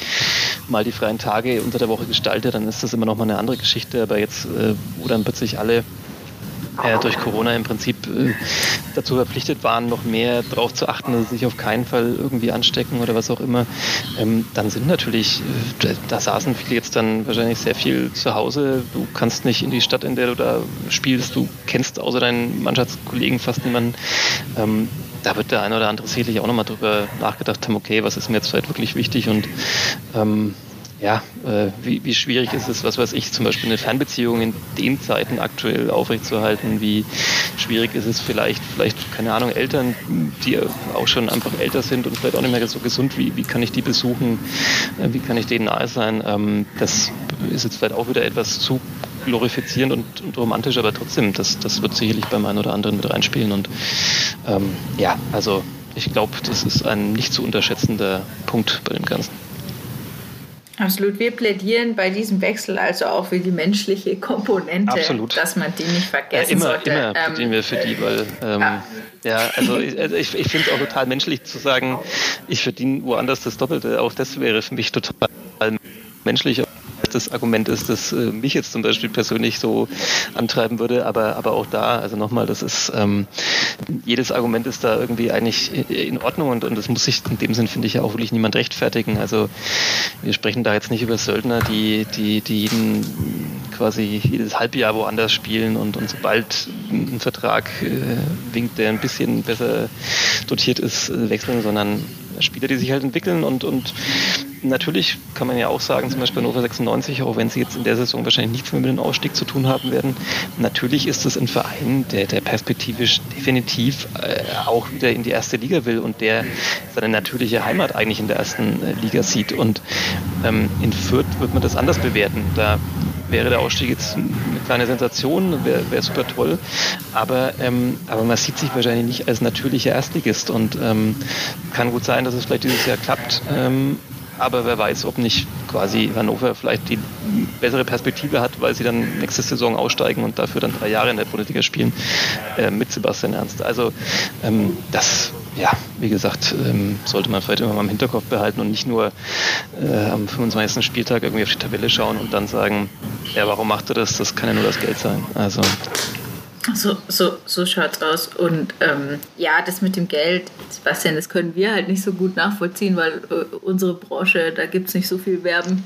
Speaker 2: mal die freien Tage unter der Woche gestalte, dann ist das immer nochmal eine andere Geschichte aber jetzt, äh, wo dann plötzlich alle äh, durch Corona im Prinzip äh, dazu verpflichtet waren, noch mehr darauf zu achten, dass sie sich auf keinen Fall irgendwie anstecken oder was auch immer, ähm, dann sind natürlich, äh, da saßen viele jetzt dann wahrscheinlich sehr viel zu Hause. Du kannst nicht in die Stadt, in der du da spielst, du kennst außer deinen Mannschaftskollegen fast niemanden. Ähm, da wird der eine oder andere sicherlich auch nochmal drüber nachgedacht haben, okay, was ist mir jetzt vielleicht wirklich wichtig und ähm, ja, äh, wie, wie, schwierig ist es, was weiß ich, zum Beispiel eine Fernbeziehung in den Zeiten aktuell aufrechtzuerhalten? Wie schwierig ist es vielleicht, vielleicht, keine Ahnung, Eltern, die auch schon einfach älter sind und vielleicht auch nicht mehr so gesund, wie, wie kann ich die besuchen? Äh, wie kann ich denen nahe sein? Ähm, das ist jetzt vielleicht auch wieder etwas zu glorifizierend und, und romantisch, aber trotzdem, das, das wird sicherlich beim einen oder anderen mit reinspielen. Und ähm, ja, also ich glaube, das ist ein nicht zu unterschätzender Punkt bei dem Ganzen.
Speaker 1: Absolut. Wir plädieren bei diesem Wechsel also auch für die menschliche Komponente,
Speaker 2: Absolut.
Speaker 1: dass man die nicht vergessen
Speaker 2: ja, immer,
Speaker 1: sollte.
Speaker 2: Immer ähm, plädieren wir für die, weil ähm, ja. ja. also ich, also ich, ich finde es auch total menschlich zu sagen, ich verdiene woanders das Doppelte. Auch das wäre für mich total menschlich das Argument ist, das äh, mich jetzt zum Beispiel persönlich so antreiben würde, aber, aber auch da, also nochmal, das ist, ähm, jedes Argument ist da irgendwie eigentlich in Ordnung und, und das muss sich in dem Sinn, finde ich, auch wirklich niemand rechtfertigen. Also wir sprechen da jetzt nicht über Söldner, die, die, die jeden quasi jedes Halbjahr woanders spielen und, und sobald ein Vertrag äh, winkt, der ein bisschen besser dotiert ist, äh, wechseln, sondern Spieler, die sich halt entwickeln und, und natürlich kann man ja auch sagen, zum Beispiel Hannover 96, auch wenn sie jetzt in der Saison wahrscheinlich nichts mehr mit dem Ausstieg zu tun haben werden, natürlich ist es ein Verein, der, der perspektivisch definitiv äh, auch wieder in die erste Liga will und der seine natürliche Heimat eigentlich in der ersten äh, Liga sieht. Und ähm, in Fürth wird man das anders bewerten. Da wäre der Ausstieg jetzt eine kleine Sensation, wäre wär super toll. Aber, ähm, aber man sieht sich wahrscheinlich nicht als natürlicher Erstligist und ähm, kann gut sein, dass es vielleicht dieses Jahr klappt. Ähm, aber wer weiß, ob nicht quasi Hannover vielleicht die bessere Perspektive hat, weil sie dann nächste Saison aussteigen und dafür dann drei Jahre in der Bundesliga spielen äh, mit Sebastian Ernst. Also ähm, das, ja, wie gesagt, ähm, sollte man vielleicht immer mal im Hinterkopf behalten und nicht nur äh, am 25. Spieltag irgendwie auf die Tabelle schauen und dann sagen, ja, warum macht er das? Das kann ja nur das Geld sein. Also
Speaker 1: so, so, so schaut's aus. Und ähm, ja, das mit dem Geld, Sebastian, das können wir halt nicht so gut nachvollziehen, weil äh, unsere Branche, da gibt es nicht so viel Werben.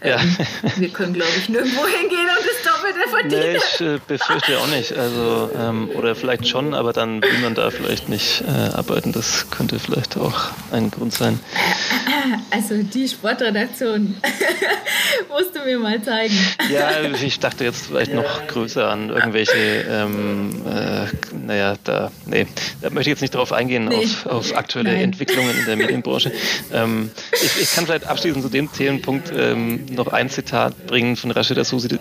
Speaker 1: Ähm, ja. wir können, glaube ich, nirgendwo hingehen und das Doppelte verdienen.
Speaker 2: Nee, ich äh, befürchte auch nicht. Also, ähm, oder vielleicht schon, aber dann will man da vielleicht nicht äh, arbeiten. Das könnte vielleicht auch ein Grund sein.
Speaker 1: Also die Sportredaktion musst du mir mal zeigen.
Speaker 2: Ja, ich dachte jetzt vielleicht noch größer an irgendwelche ähm, äh, naja, da, nee, da möchte ich jetzt nicht drauf eingehen, nee. auf, auf, aktuelle Nein. Entwicklungen in der Medienbranche. Ähm, ich, ich, kann vielleicht abschließend zu dem Themenpunkt ähm, noch ein Zitat bringen von Rashida Susi,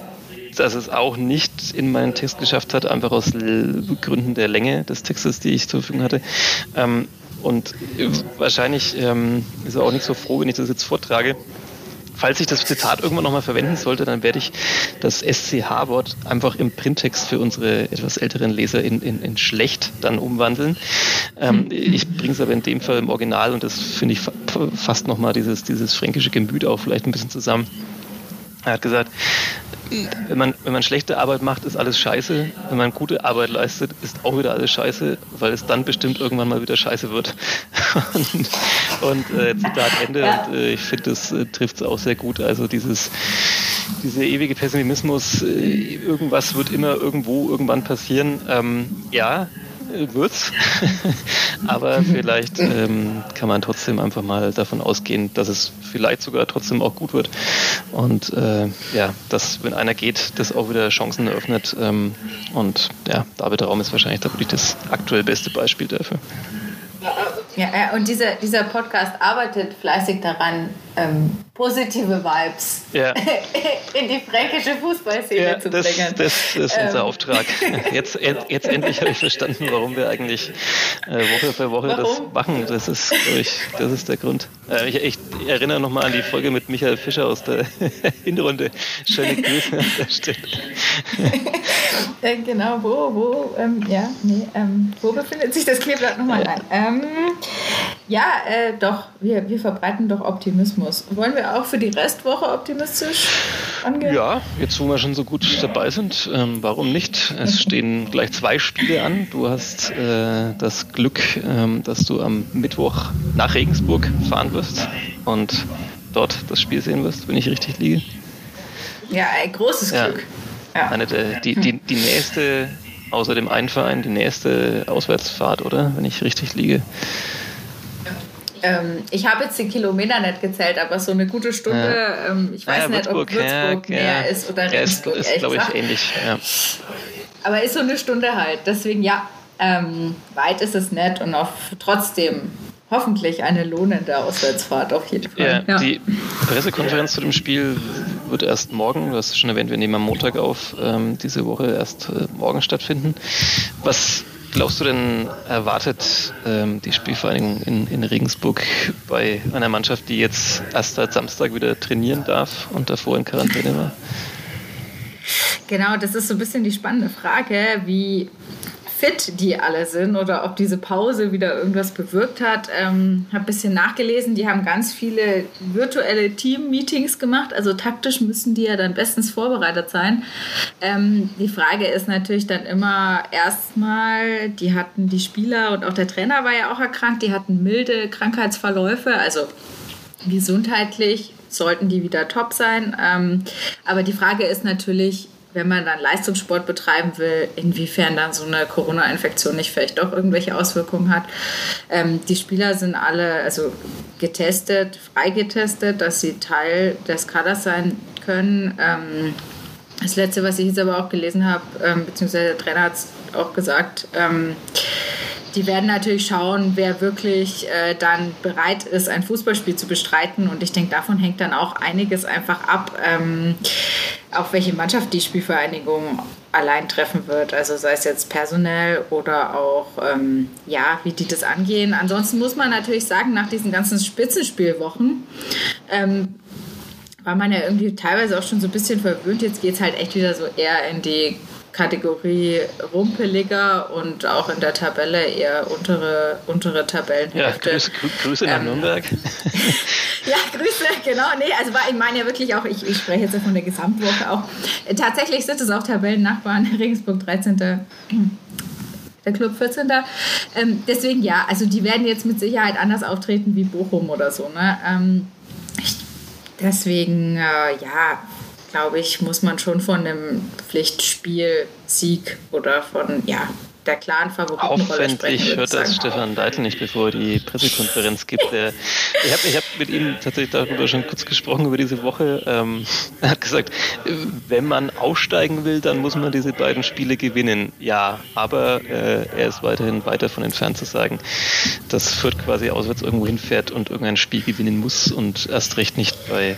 Speaker 2: dass es auch nicht in meinen Text geschafft hat, einfach aus Gründen der Länge des Textes, die ich zur Verfügung hatte. Ähm, und wahrscheinlich ähm, ist er auch nicht so froh, wenn ich das jetzt vortrage falls ich das Zitat irgendwann nochmal verwenden sollte, dann werde ich das SCH-Wort einfach im Printtext für unsere etwas älteren Leser in, in, in schlecht dann umwandeln. Ähm, ich bringe es aber in dem Fall im Original und das finde ich fast nochmal dieses, dieses fränkische Gemüt auch vielleicht ein bisschen zusammen. Er hat gesagt, wenn man, wenn man schlechte Arbeit macht, ist alles scheiße. Wenn man gute Arbeit leistet, ist auch wieder alles scheiße, weil es dann bestimmt irgendwann mal wieder scheiße wird. und und äh, Zitat Ende. Und äh, ich finde, das äh, trifft es auch sehr gut. Also dieses, dieser ewige Pessimismus, äh, irgendwas wird immer irgendwo irgendwann passieren. Ähm, ja, wird's. Aber vielleicht ähm, kann man trotzdem einfach mal davon ausgehen, dass es vielleicht sogar trotzdem auch gut wird. Und äh, ja, dass, wenn einer geht, das auch wieder Chancen eröffnet. Ähm, und ja, David Raum ist wahrscheinlich da wirklich das aktuell beste Beispiel dafür.
Speaker 1: Ja, und dieser, dieser Podcast arbeitet fleißig daran, ähm, positive Vibes ja. in die fränkische Fußballszene ja, zu bringen.
Speaker 2: Das, das ist unser ähm. Auftrag. Jetzt, jetzt endlich habe ich verstanden, warum wir eigentlich äh, Woche für Woche warum? das machen. Das ist, ich, das ist der Grund. Äh, ich, ich, erinnere nochmal an die Folge mit Michael Fischer aus der Hinrunde. Schöne Grüße an der Stelle.
Speaker 1: äh, genau, wo, wo, ähm, ja, nee, ähm, wo befindet sich das Kleeblatt nochmal? Ja. Ähm, Ja, äh, doch, wir, wir verbreiten doch Optimismus. Wollen wir auch für die Restwoche optimistisch angehen?
Speaker 2: Ja, jetzt wo wir schon so gut dabei sind, ähm, warum nicht? Es stehen gleich zwei Spiele an. Du hast äh, das Glück, ähm, dass du am Mittwoch nach Regensburg fahren wirst und dort das Spiel sehen wirst, wenn ich richtig liege.
Speaker 1: Ja, ein großes Glück.
Speaker 2: Ja. Eine, die, die, die nächste, außer dem einen Verein, die nächste Auswärtsfahrt, oder? Wenn ich richtig liege.
Speaker 1: Ähm, ich habe jetzt die Kilometer nicht gezählt, aber so eine gute Stunde, ja. ähm, ich weiß ja, nicht, ob Würzburg ja, näher ist oder Regensburg.
Speaker 2: ist, ist glaube ich, ähnlich.
Speaker 1: Aber ist so eine Stunde halt. Deswegen, ja, ähm, weit ist es nicht und auch trotzdem hoffentlich eine lohnende Auswärtsfahrt auf jeden
Speaker 2: Fall. Ja, Die Pressekonferenz zu dem Spiel wird erst morgen, du hast schon erwähnt, wir nehmen am Montag auf, ähm, diese Woche erst äh, morgen stattfinden. Was glaubst du denn, erwartet ähm, die Spielvereinigung in, in Regensburg bei einer Mannschaft, die jetzt erst seit Samstag wieder trainieren darf und davor in Quarantäne war?
Speaker 1: Genau, das ist so ein bisschen die spannende Frage, wie fit die alle sind oder ob diese Pause wieder irgendwas bewirkt hat. Ähm, habe ein bisschen nachgelesen. Die haben ganz viele virtuelle Team-Meetings gemacht. Also taktisch müssen die ja dann bestens vorbereitet sein. Ähm, die Frage ist natürlich dann immer erstmal, die hatten die Spieler und auch der Trainer war ja auch erkrankt. Die hatten milde Krankheitsverläufe, also gesundheitlich sollten die wieder top sein. Ähm, aber die Frage ist natürlich, wenn man dann Leistungssport betreiben will, inwiefern dann so eine Corona-Infektion nicht vielleicht doch irgendwelche Auswirkungen hat. Ähm, die Spieler sind alle also getestet, freigetestet, dass sie Teil des Kaders sein können. Ähm, das letzte, was ich jetzt aber auch gelesen habe, ähm, beziehungsweise der Trainer hat es auch gesagt, ähm, die werden natürlich schauen, wer wirklich äh, dann bereit ist, ein Fußballspiel zu bestreiten. Und ich denke, davon hängt dann auch einiges einfach ab, ähm, auf welche Mannschaft die Spielvereinigung allein treffen wird. Also sei es jetzt personell oder auch, ähm, ja, wie die das angehen. Ansonsten muss man natürlich sagen, nach diesen ganzen Spitzenspielwochen, ähm, war man ja irgendwie teilweise auch schon so ein bisschen verwöhnt. Jetzt geht es halt echt wieder so eher in die Kategorie rumpeliger und auch in der Tabelle eher untere, untere Tabellenhälfte.
Speaker 2: Ja, Grüße, Grüße nach ähm, Nürnberg.
Speaker 1: ja, Grüße, genau. Nee, also war, ich meine ja wirklich auch, ich, ich spreche jetzt ja von der Gesamtwoche auch. Tatsächlich sind es auch Tabellennachbarn, Regensburg 13. Der Club 14. Ähm, deswegen ja, also die werden jetzt mit Sicherheit anders auftreten wie Bochum oder so. Ne? Ähm, deswegen, äh, ja, glaube ich, muss man schon von einem Pflichtspiel-Sieg oder von, ja, der klaren Favoritenrolle
Speaker 2: Aufwendig hört das Stefan Deitel nicht, bevor er die Pressekonferenz gibt. Ich habe ich hab mit ihm tatsächlich darüber schon kurz gesprochen, über diese Woche. Ähm, er hat gesagt, wenn man aussteigen will, dann muss man diese beiden Spiele gewinnen. Ja, aber äh, er ist weiterhin weit davon entfernt zu sagen, dass Fürth quasi auswärts irgendwo hinfährt und irgendein Spiel gewinnen muss und erst recht nicht bei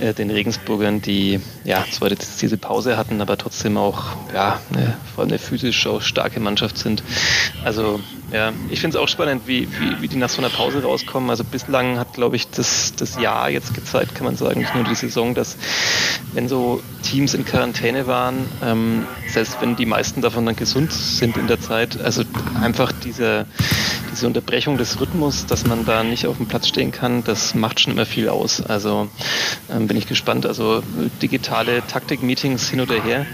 Speaker 2: äh, den Regensburgern, die ja zwar diese Pause hatten, aber trotzdem auch ja, eine, vor allem eine physisch auch starke Mannschaft sind. Also ja, ich finde es auch spannend, wie, wie, wie die nach so einer Pause rauskommen. Also bislang hat, glaube ich, das, das Jahr jetzt gezeigt, kann man sagen, nicht nur die Saison, dass wenn so Teams in Quarantäne waren, ähm, selbst wenn die meisten davon dann gesund sind in der Zeit, also einfach diese, diese Unterbrechung des Rhythmus, dass man da nicht auf dem Platz stehen kann, das macht schon immer viel aus. Also ähm, bin ich gespannt. Also digitale Taktik-Meetings hin oder her.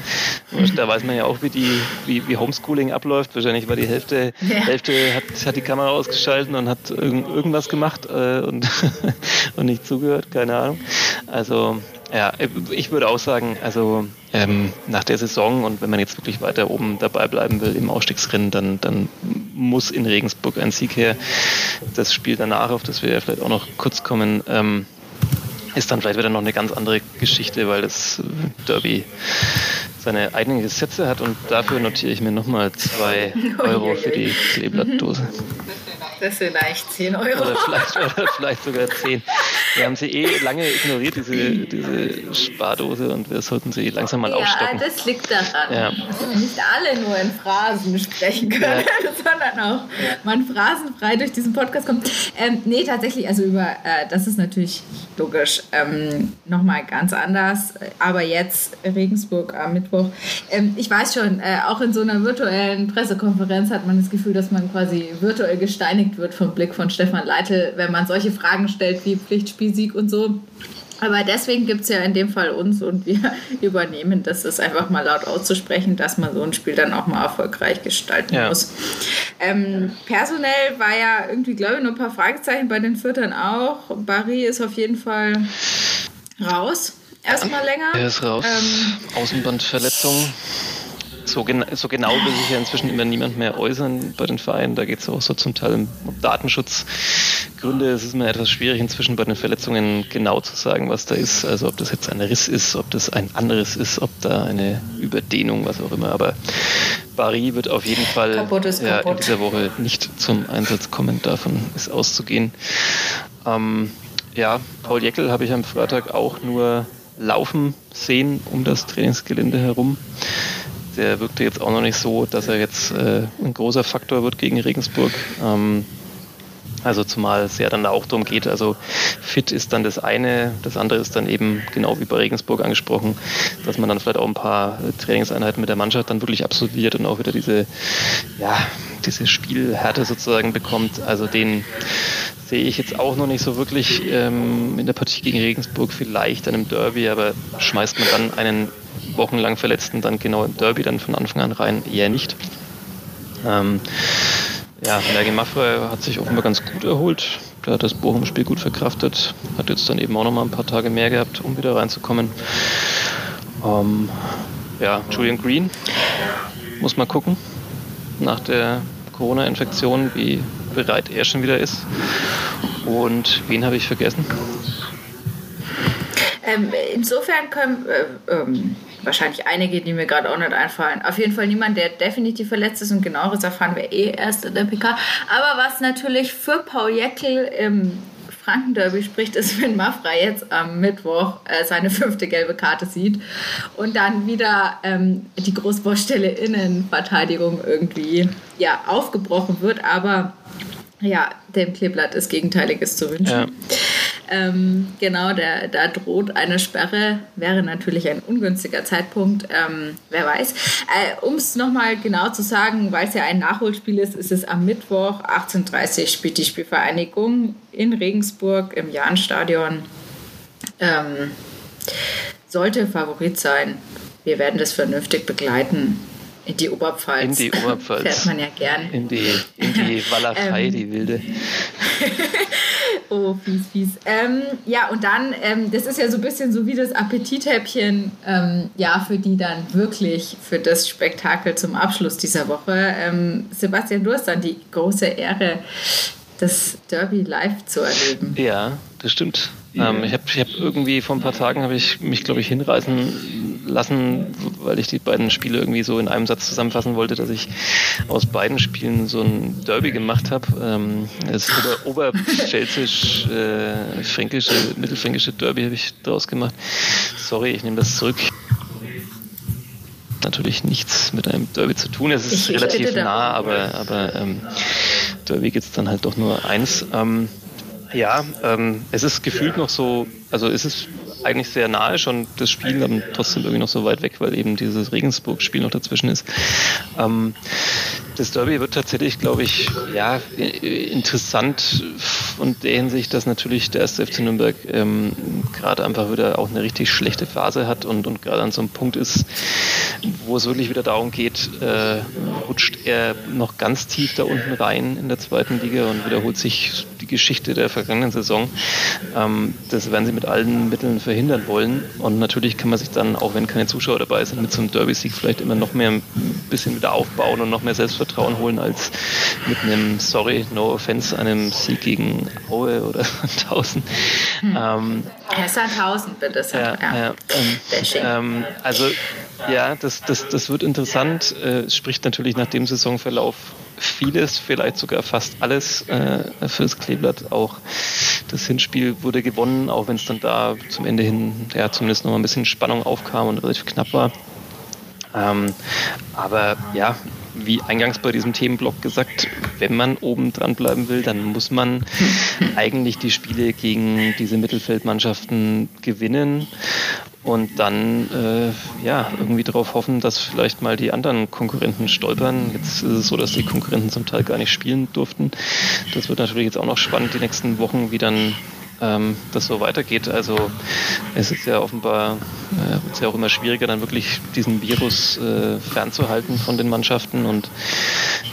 Speaker 2: Da weiß man ja auch, wie die, wie, wie Homeschooling abläuft. Wahrscheinlich war die Hälfte, ja. Hälfte hat, hat die Kamera ausgeschaltet und hat irgend, irgendwas gemacht äh, und, und nicht zugehört, keine Ahnung. Also ja, ich würde auch sagen, also ähm, nach der Saison und wenn man jetzt wirklich weiter oben dabei bleiben will im Ausstiegsrennen, dann, dann muss in Regensburg ein Sieg her. Das Spiel danach, auf das wir ja vielleicht auch noch kurz kommen, ähm, ist dann vielleicht wieder noch eine ganz andere Geschichte, weil das Derby seine eigenen Gesetze hat und dafür notiere ich mir nochmal zwei Euro für die Kleeblattdose.
Speaker 1: Das vielleicht 10 Euro.
Speaker 2: Oder vielleicht, oder vielleicht sogar 10. Wir haben sie eh lange ignoriert, diese, diese Spardose, und wir sollten sie langsam mal ja, aufstocken.
Speaker 1: Ja, das liegt daran, ja. dass nicht alle nur in Phrasen sprechen können, ja. sondern auch man phrasenfrei durch diesen Podcast kommt. Ähm, nee, tatsächlich, also über, äh, das ist natürlich logisch, ähm, nochmal ganz anders. Aber jetzt Regensburg am Mittwoch. Ähm, ich weiß schon, äh, auch in so einer virtuellen Pressekonferenz hat man das Gefühl, dass man quasi virtuell gesteinigt abgelenkt wird vom Blick von Stefan Leitl, wenn man solche Fragen stellt wie Pflichtspielsieg und so. Aber deswegen gibt es ja in dem Fall uns und wir übernehmen das, ist einfach mal laut auszusprechen, dass man so ein Spiel dann auch mal erfolgreich gestalten ja. muss. Ähm, personell war ja irgendwie, glaube ich, nur ein paar Fragezeichen bei den Viertern auch. Barry ist auf jeden Fall raus. Erstmal länger.
Speaker 2: Er ist raus. Ähm, Außenbandverletzung so, gen so genau will sich ja inzwischen immer niemand mehr äußern bei den Vereinen. Da geht es auch so zum Teil um Datenschutzgründe. Es ist immer etwas schwierig inzwischen bei den Verletzungen genau zu sagen, was da ist. Also ob das jetzt ein Riss ist, ob das ein anderes ist, ob da eine Überdehnung, was auch immer. Aber Barry wird auf jeden Fall ja, in dieser Woche nicht zum Einsatz kommen. Davon ist auszugehen. Ähm, ja, Paul Jeckel habe ich am Freitag auch nur laufen sehen um das Trainingsgelände herum der wirkte jetzt auch noch nicht so, dass er jetzt äh, ein großer Faktor wird gegen Regensburg. Ähm, also zumal es ja dann auch darum geht, also fit ist dann das eine, das andere ist dann eben genau wie bei Regensburg angesprochen, dass man dann vielleicht auch ein paar Trainingseinheiten mit der Mannschaft dann wirklich absolviert und auch wieder diese, ja, diese Spielhärte sozusagen bekommt. Also den sehe ich jetzt auch noch nicht so wirklich ähm, in der Partie gegen Regensburg, vielleicht dann im Derby, aber schmeißt man dann einen wochenlang Verletzten dann genau im Derby dann von Anfang an rein? Eher nicht. Ähm, ja, Mergi Maffrey hat sich offenbar ganz gut erholt. Der hat das Bochum-Spiel gut verkraftet. Hat jetzt dann eben auch noch mal ein paar Tage mehr gehabt, um wieder reinzukommen. Ähm, ja, Julian Green muss man gucken. Nach der Corona-Infektion, wie bereit er schon wieder ist. Und wen habe ich vergessen?
Speaker 1: Ähm, insofern können äh, ähm, wahrscheinlich einige, die mir gerade auch nicht einfallen. Auf jeden Fall niemand, der definitiv verletzt ist und genaueres erfahren wir eh erst in der PK. Aber was natürlich für Paul Jäckel im Frankenderby spricht, ist, wenn Mafra jetzt am Mittwoch äh, seine fünfte gelbe Karte sieht und dann wieder ähm, die Großbaustelle Innenverteidigung irgendwie ja, aufgebrochen wird. Aber ja, dem Kleeblatt ist Gegenteiliges zu wünschen. Ja. Ähm, genau, der, da droht eine Sperre, wäre natürlich ein ungünstiger Zeitpunkt, ähm, wer weiß. Äh, um es nochmal genau zu sagen, weil es ja ein Nachholspiel ist, ist es am Mittwoch 18.30 Uhr spielt die Spielvereinigung in Regensburg im Jahnstadion. Ähm, sollte Favorit sein. Wir werden das vernünftig begleiten. In die Oberpfalz.
Speaker 2: In die Oberpfalz.
Speaker 1: Fährt man ja gern.
Speaker 2: In die, in die Walachei, ähm, die wilde.
Speaker 1: oh, fies, fies. Ähm, ja, und dann, ähm, das ist ja so ein bisschen so wie das Appetithäppchen, ähm, ja, für die dann wirklich für das Spektakel zum Abschluss dieser Woche. Ähm, Sebastian, du hast dann die große Ehre, das Derby live zu erleben.
Speaker 2: Ja, das stimmt. Ähm, ich habe ich hab irgendwie vor ein paar Tagen habe ich mich, glaube ich, hinreißen lassen, weil ich die beiden Spiele irgendwie so in einem Satz zusammenfassen wollte, dass ich aus beiden Spielen so ein Derby gemacht habe. Ähm, das Ober Oberpfälzisch, äh, fränkische, mittelfränkische Derby habe ich daraus gemacht. Sorry, ich nehme das zurück natürlich nichts mit einem Derby zu tun. Es ist ich relativ nah, aber, aber ähm, Derby gibt es dann halt doch nur eins. Ähm, ja, ähm, es ist gefühlt noch so, also es ist eigentlich sehr nahe schon das Spiel, aber trotzdem irgendwie noch so weit weg, weil eben dieses Regensburg-Spiel noch dazwischen ist. Ähm, das Derby wird tatsächlich, glaube ich, ja, interessant von der Hinsicht, dass natürlich der erste FC Nürnberg ähm, gerade einfach wieder auch eine richtig schlechte Phase hat und, und gerade an so einem Punkt ist, wo es wirklich wieder darum geht, äh, rutscht er noch ganz tief da unten rein in der zweiten Liga und wiederholt sich die Geschichte der vergangenen Saison. Ähm, das werden sie mit allen Mitteln verhindern wollen und natürlich kann man sich dann, auch wenn keine Zuschauer dabei sind, mit so einem Derby-Sieg vielleicht immer noch mehr ein bisschen wieder aufbauen und noch mehr Selbstvertrauen holen als mit einem, sorry, no offense, einem Sieg gegen Aue oder Sandhausen.
Speaker 1: Hm. Ähm, ja, Sandhausen, bitte.
Speaker 2: Ja, ja. Ähm, ähm, also ja, das, das, das wird interessant. Äh, es spricht natürlich nach dem Saisonverlauf vieles, vielleicht sogar fast alles äh, fürs Kleeblatt. Auch das Hinspiel wurde gewonnen, auch wenn es dann da zum Ende hin ja zumindest noch mal ein bisschen Spannung aufkam und relativ knapp war. Ähm, aber ja, wie eingangs bei diesem Themenblock gesagt, wenn man oben dran bleiben will, dann muss man eigentlich die Spiele gegen diese Mittelfeldmannschaften gewinnen. und dann äh, ja irgendwie darauf hoffen, dass vielleicht mal die anderen Konkurrenten stolpern. Jetzt ist es so, dass die Konkurrenten zum Teil gar nicht spielen durften. Das wird natürlich jetzt auch noch spannend die nächsten Wochen, wie dann ähm, das so weitergeht. Also es ist ja offenbar äh, ist ja auch immer schwieriger, dann wirklich diesen Virus äh, fernzuhalten von den Mannschaften und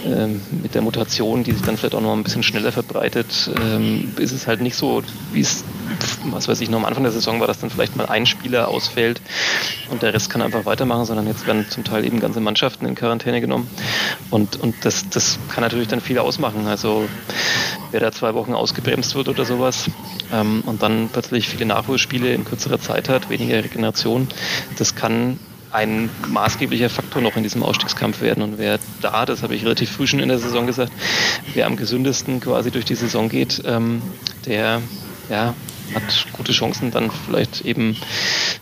Speaker 2: ähm, mit der Mutation, die sich dann vielleicht auch noch ein bisschen schneller verbreitet, ähm, ist es halt nicht so, wie es was weiß ich, noch am Anfang der Saison war, dass dann vielleicht mal ein Spieler ausfällt und der Rest kann einfach weitermachen, sondern jetzt werden zum Teil eben ganze Mannschaften in Quarantäne genommen. Und, und das, das kann natürlich dann viel ausmachen. Also wer da zwei Wochen ausgebremst wird oder sowas ähm, und dann plötzlich viele Nachholspiele in kürzerer Zeit hat, weniger Regeneration, das kann ein maßgeblicher Faktor noch in diesem Ausstiegskampf werden. Und wer da, das habe ich relativ früh schon in der Saison gesagt, wer am gesündesten quasi durch die Saison geht, ähm, der ja, hat gute Chancen, dann vielleicht eben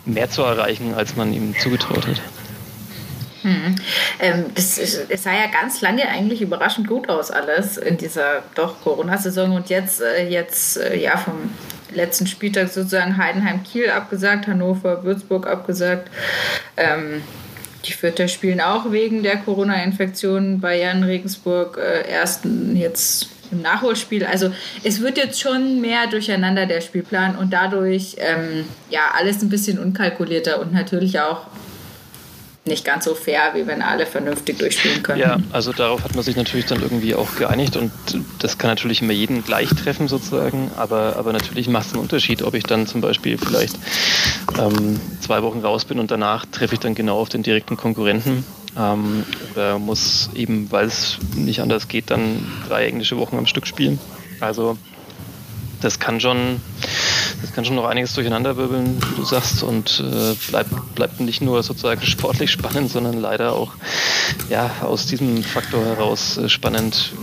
Speaker 2: mehr zu erreichen, als man ihm zugetraut hat.
Speaker 1: Hm. Das, es sah ja ganz lange eigentlich überraschend gut aus alles in dieser doch Corona-Saison und jetzt, äh, jetzt äh, ja vom letzten Spieltag sozusagen Heidenheim-Kiel abgesagt, Hannover, Würzburg abgesagt. Ähm, die Vierter spielen auch wegen der Corona-Infektion Bayern, Regensburg äh, ersten jetzt im Nachholspiel. Also es wird jetzt schon mehr durcheinander der Spielplan und dadurch ähm, ja alles ein bisschen unkalkulierter und natürlich auch nicht ganz so fair, wie wenn alle vernünftig durchspielen können.
Speaker 2: Ja, also darauf hat man sich natürlich dann irgendwie auch geeinigt und das kann natürlich immer jeden gleich treffen sozusagen, aber, aber natürlich macht es einen Unterschied, ob ich dann zum Beispiel vielleicht ähm, zwei Wochen raus bin und danach treffe ich dann genau auf den direkten Konkurrenten ähm, oder muss eben, weil es nicht anders geht, dann drei englische Wochen am Stück spielen. Also das kann schon, das kann schon noch einiges durcheinanderwirbeln, wie du sagst, und äh, bleibt, bleibt nicht nur sozusagen sportlich spannend, sondern leider auch ja, aus diesem Faktor heraus äh, spannend,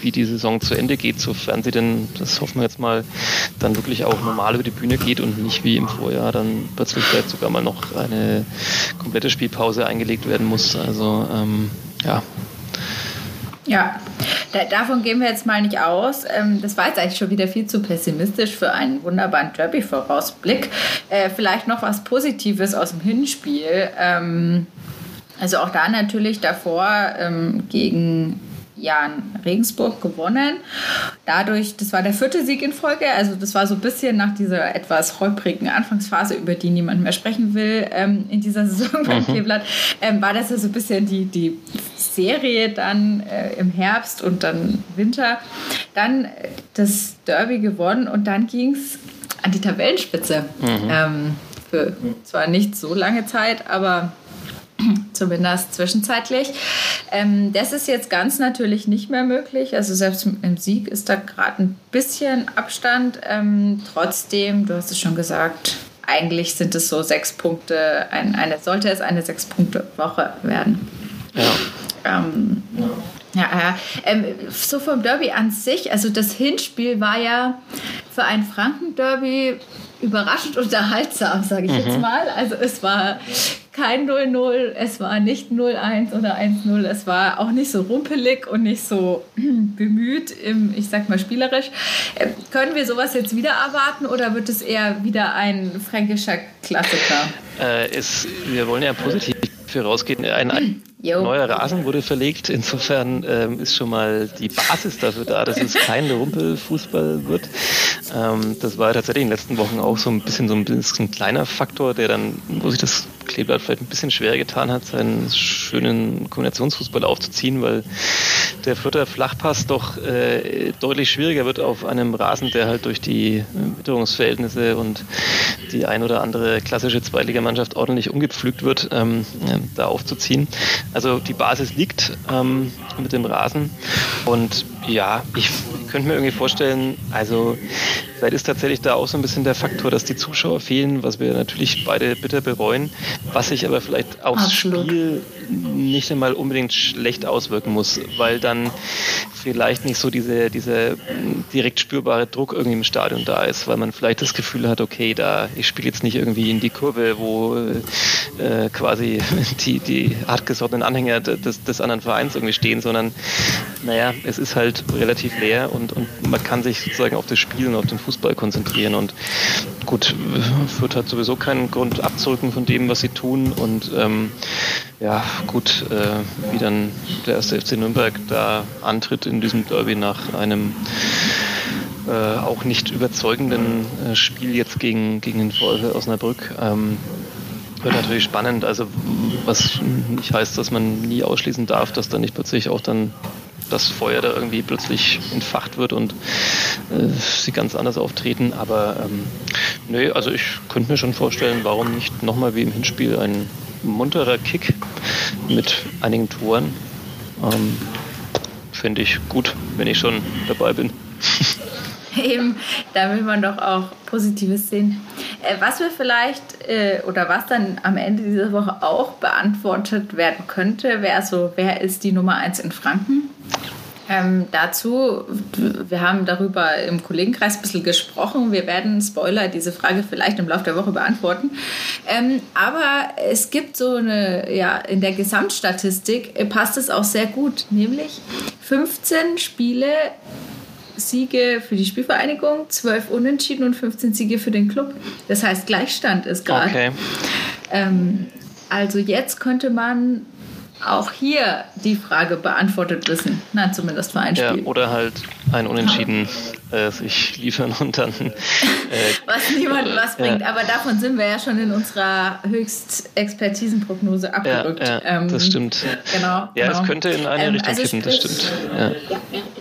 Speaker 2: wie die Saison zu Ende geht, sofern sie denn, das hoffen wir jetzt mal, dann wirklich auch normal über die Bühne geht und nicht wie im Vorjahr dann plötzlich vielleicht sogar mal noch eine komplette Spielpause eingelegt werden muss. Also ähm, ja,
Speaker 1: ja, da, davon gehen wir jetzt mal nicht aus. Ähm, das war jetzt eigentlich schon wieder viel zu pessimistisch für einen wunderbaren Derby-Vorausblick. Äh, vielleicht noch was Positives aus dem Hinspiel. Ähm, also auch da natürlich davor ähm, gegen Jahren Regensburg gewonnen. Dadurch, das war der vierte Sieg in Folge, also das war so ein bisschen nach dieser etwas holprigen Anfangsphase, über die niemand mehr sprechen will ähm, in dieser Saison beim mhm. Kleeblatt, ähm, war das ja so ein bisschen die, die Serie dann äh, im Herbst und dann Winter. Dann äh, das Derby gewonnen und dann ging es an die Tabellenspitze. Mhm. Ähm, für zwar nicht so lange Zeit, aber zumindest zwischenzeitlich. Ähm, das ist jetzt ganz natürlich nicht mehr möglich. Also selbst im Sieg ist da gerade ein bisschen Abstand. Ähm, trotzdem, du hast es schon gesagt, eigentlich sind es so sechs Punkte. Ein, eine, sollte es eine sechs Punkte Woche werden. Ja. Ähm, ja. Ähm, so vom Derby an sich, also das Hinspiel war ja für ein Franken-Derby überraschend unterhaltsam, sage ich mhm. jetzt mal. Also es war kein 0-0, es war nicht 0-1 oder 1-0, es war auch nicht so rumpelig und nicht so bemüht, im, ich sag mal spielerisch. Äh, können wir sowas jetzt wieder erwarten oder wird es eher wieder ein fränkischer Klassiker?
Speaker 2: Äh, es, wir wollen ja positiv für rausgehen. Ein, ein neuer Rasen wurde verlegt. Insofern ähm, ist schon mal die Basis dafür da, dass es kein Rumpelfußball wird. Ähm, das war tatsächlich in den letzten Wochen auch so ein bisschen so ein bisschen kleiner Faktor, der dann, wo sich das Kleeblatt vielleicht ein bisschen schwer getan hat, seinen schönen Kombinationsfußball aufzuziehen, weil der Fürther Flachpass doch äh, deutlich schwieriger wird auf einem Rasen, der halt durch die äh, Witterungsverhältnisse und die ein oder andere klassische Zweitligamannschaft ordentlich umgepflügt wird, ähm, äh, da aufzuziehen. Also die Basis liegt ähm, mit dem Rasen und ja, ich könnte mir irgendwie vorstellen, also vielleicht ist tatsächlich da auch so ein bisschen der Faktor, dass die Zuschauer fehlen, was wir natürlich beide bitter bereuen, was sich aber vielleicht aufs Absolut. Spiel nicht einmal unbedingt schlecht auswirken muss, weil dann vielleicht nicht so diese, diese direkt spürbare Druck irgendwie im Stadion da ist, weil man vielleicht das Gefühl hat, okay, da ich spiele jetzt nicht irgendwie in die Kurve, wo äh, quasi die, die hartgesottenen Anhänger des, des anderen Vereins irgendwie stehen, sondern naja, es ist halt Feld relativ leer und, und man kann sich sozusagen auf das Spielen, auf den Fußball konzentrieren. Und gut, Fürth hat sowieso keinen Grund abzurücken von dem, was sie tun. Und ähm, ja, gut, äh, wie dann der erste FC Nürnberg da antritt in diesem Derby nach einem äh, auch nicht überzeugenden äh, Spiel jetzt gegen, gegen den VfL Osnabrück. Ähm, wird natürlich spannend. Also was nicht heißt, dass man nie ausschließen darf, dass da nicht plötzlich auch dann das Feuer da irgendwie plötzlich entfacht wird und äh, sie ganz anders auftreten. Aber ähm, nö, also ich könnte mir schon vorstellen, warum nicht nochmal wie im Hinspiel ein munterer Kick mit einigen Toren. Ähm, Finde ich gut, wenn ich schon dabei bin.
Speaker 1: Eben, da will man doch auch Positives sehen. Äh, was wir vielleicht äh, oder was dann am Ende dieser Woche auch beantwortet werden könnte, wäre so, wer ist die Nummer 1 in Franken? Ähm, dazu, wir haben darüber im Kollegenkreis ein bisschen gesprochen. Wir werden, Spoiler, diese Frage vielleicht im Laufe der Woche beantworten. Ähm, aber es gibt so eine, ja, in der Gesamtstatistik äh, passt es auch sehr gut, nämlich 15 Spiele Siege für die Spielvereinigung, 12 Unentschieden und 15 Siege für den Club. Das heißt, Gleichstand ist gerade. Okay. Ähm, also jetzt könnte man auch hier die Frage beantwortet wissen. Na, zumindest für ein Spiel.
Speaker 2: Ja, oder halt ein Unentschieden äh, sich liefern und dann. Äh,
Speaker 1: was niemand was bringt. Ja. Aber davon sind wir ja schon in unserer Höchstexpertisenprognose abgerückt.
Speaker 2: Ja, ja ähm, das stimmt.
Speaker 1: Genau.
Speaker 2: Ja,
Speaker 1: genau.
Speaker 2: es könnte in eine ähm, Richtung also kippen, das stimmt.
Speaker 1: Ja.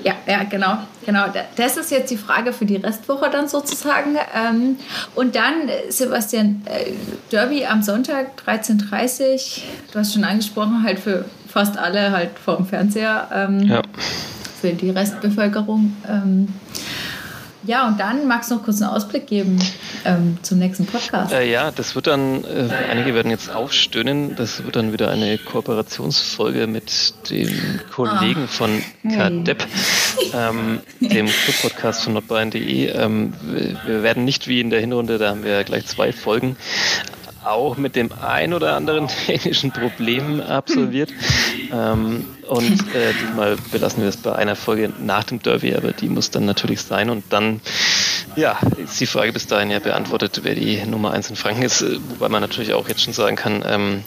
Speaker 1: Ja, ja, genau, genau. Das ist jetzt die Frage für die Restwoche dann sozusagen. Ähm, und dann, Sebastian, äh, Derby am Sonntag 13.30 Uhr, du hast schon angesprochen, halt für fast alle halt vorm Fernseher. Ähm, ja für die Restbevölkerung. Ja, und dann magst du noch kurz einen Ausblick geben ähm, zum nächsten Podcast.
Speaker 2: Äh, ja, das wird dann, äh, einige werden jetzt aufstöhnen, das wird dann wieder eine Kooperationsfolge mit dem Kollegen ah. von KDEP, ähm, dem Club-Podcast von notbayern.de. Ähm, wir werden nicht wie in der Hinrunde, da haben wir gleich zwei Folgen, auch mit dem ein oder anderen technischen Problem absolviert. Ähm, und äh, diesmal belassen wir es bei einer Folge nach dem Derby, aber die muss dann natürlich sein. Und dann, ja, ist die Frage bis dahin ja beantwortet, wer die Nummer 1 in Franken ist. Äh, wobei man natürlich auch jetzt schon sagen kann, ähm,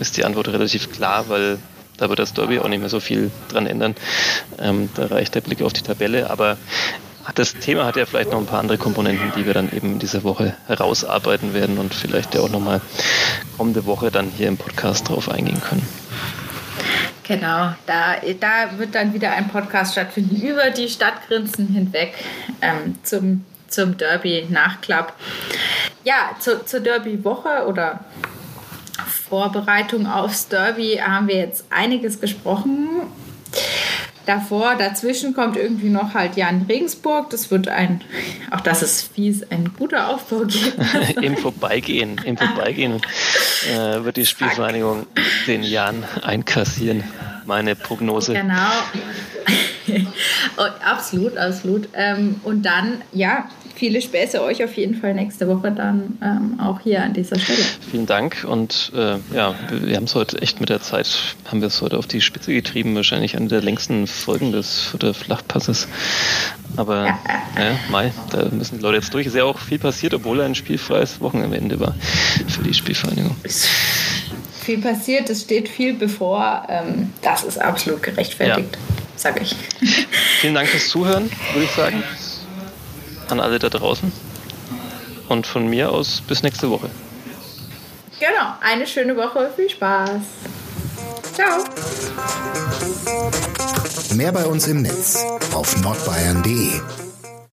Speaker 2: ist die Antwort relativ klar, weil da wird das Derby auch nicht mehr so viel dran ändern. Ähm, da reicht der Blick auf die Tabelle. Aber das Thema hat ja vielleicht noch ein paar andere Komponenten, die wir dann eben diese Woche herausarbeiten werden und vielleicht ja auch nochmal kommende Woche dann hier im Podcast drauf eingehen können.
Speaker 1: Genau, da, da wird dann wieder ein Podcast stattfinden über die Stadtgrenzen hinweg ähm, zum, zum Derby-Nachklapp. Ja, zu, zur Derby-Woche oder Vorbereitung aufs Derby haben wir jetzt einiges gesprochen davor, dazwischen kommt irgendwie noch halt Jan Regensburg. Das wird ein, auch das ist fies, ein guter Aufbau geben.
Speaker 2: Im Vorbeigehen, im Vorbeigehen äh, wird die Spielvereinigung den Jan einkassieren. Meine Prognose.
Speaker 1: Genau. absolut, absolut. Ähm, und dann, ja, viele Späße euch auf jeden Fall nächste Woche dann ähm, auch hier an dieser Stelle.
Speaker 2: Vielen Dank und äh, ja, wir haben es heute echt mit der Zeit, haben wir es heute auf die Spitze getrieben, wahrscheinlich eine der längsten Folgen des Fürther Flachpasses. Aber ja, ja, Mai, da müssen die Leute jetzt durch. Ist ja auch viel passiert, obwohl ein spielfreies Wochenende war für die Spielvereinigung.
Speaker 1: Viel passiert, es steht viel bevor. Ähm, das ist absolut gerechtfertigt, ja. sage ich.
Speaker 2: Vielen Dank fürs Zuhören, würde ich sagen an alle da draußen. Und von mir aus bis nächste Woche.
Speaker 1: Genau, eine schöne Woche. Viel Spaß. Ciao.
Speaker 3: Mehr bei uns im Netz auf nordbayern.de.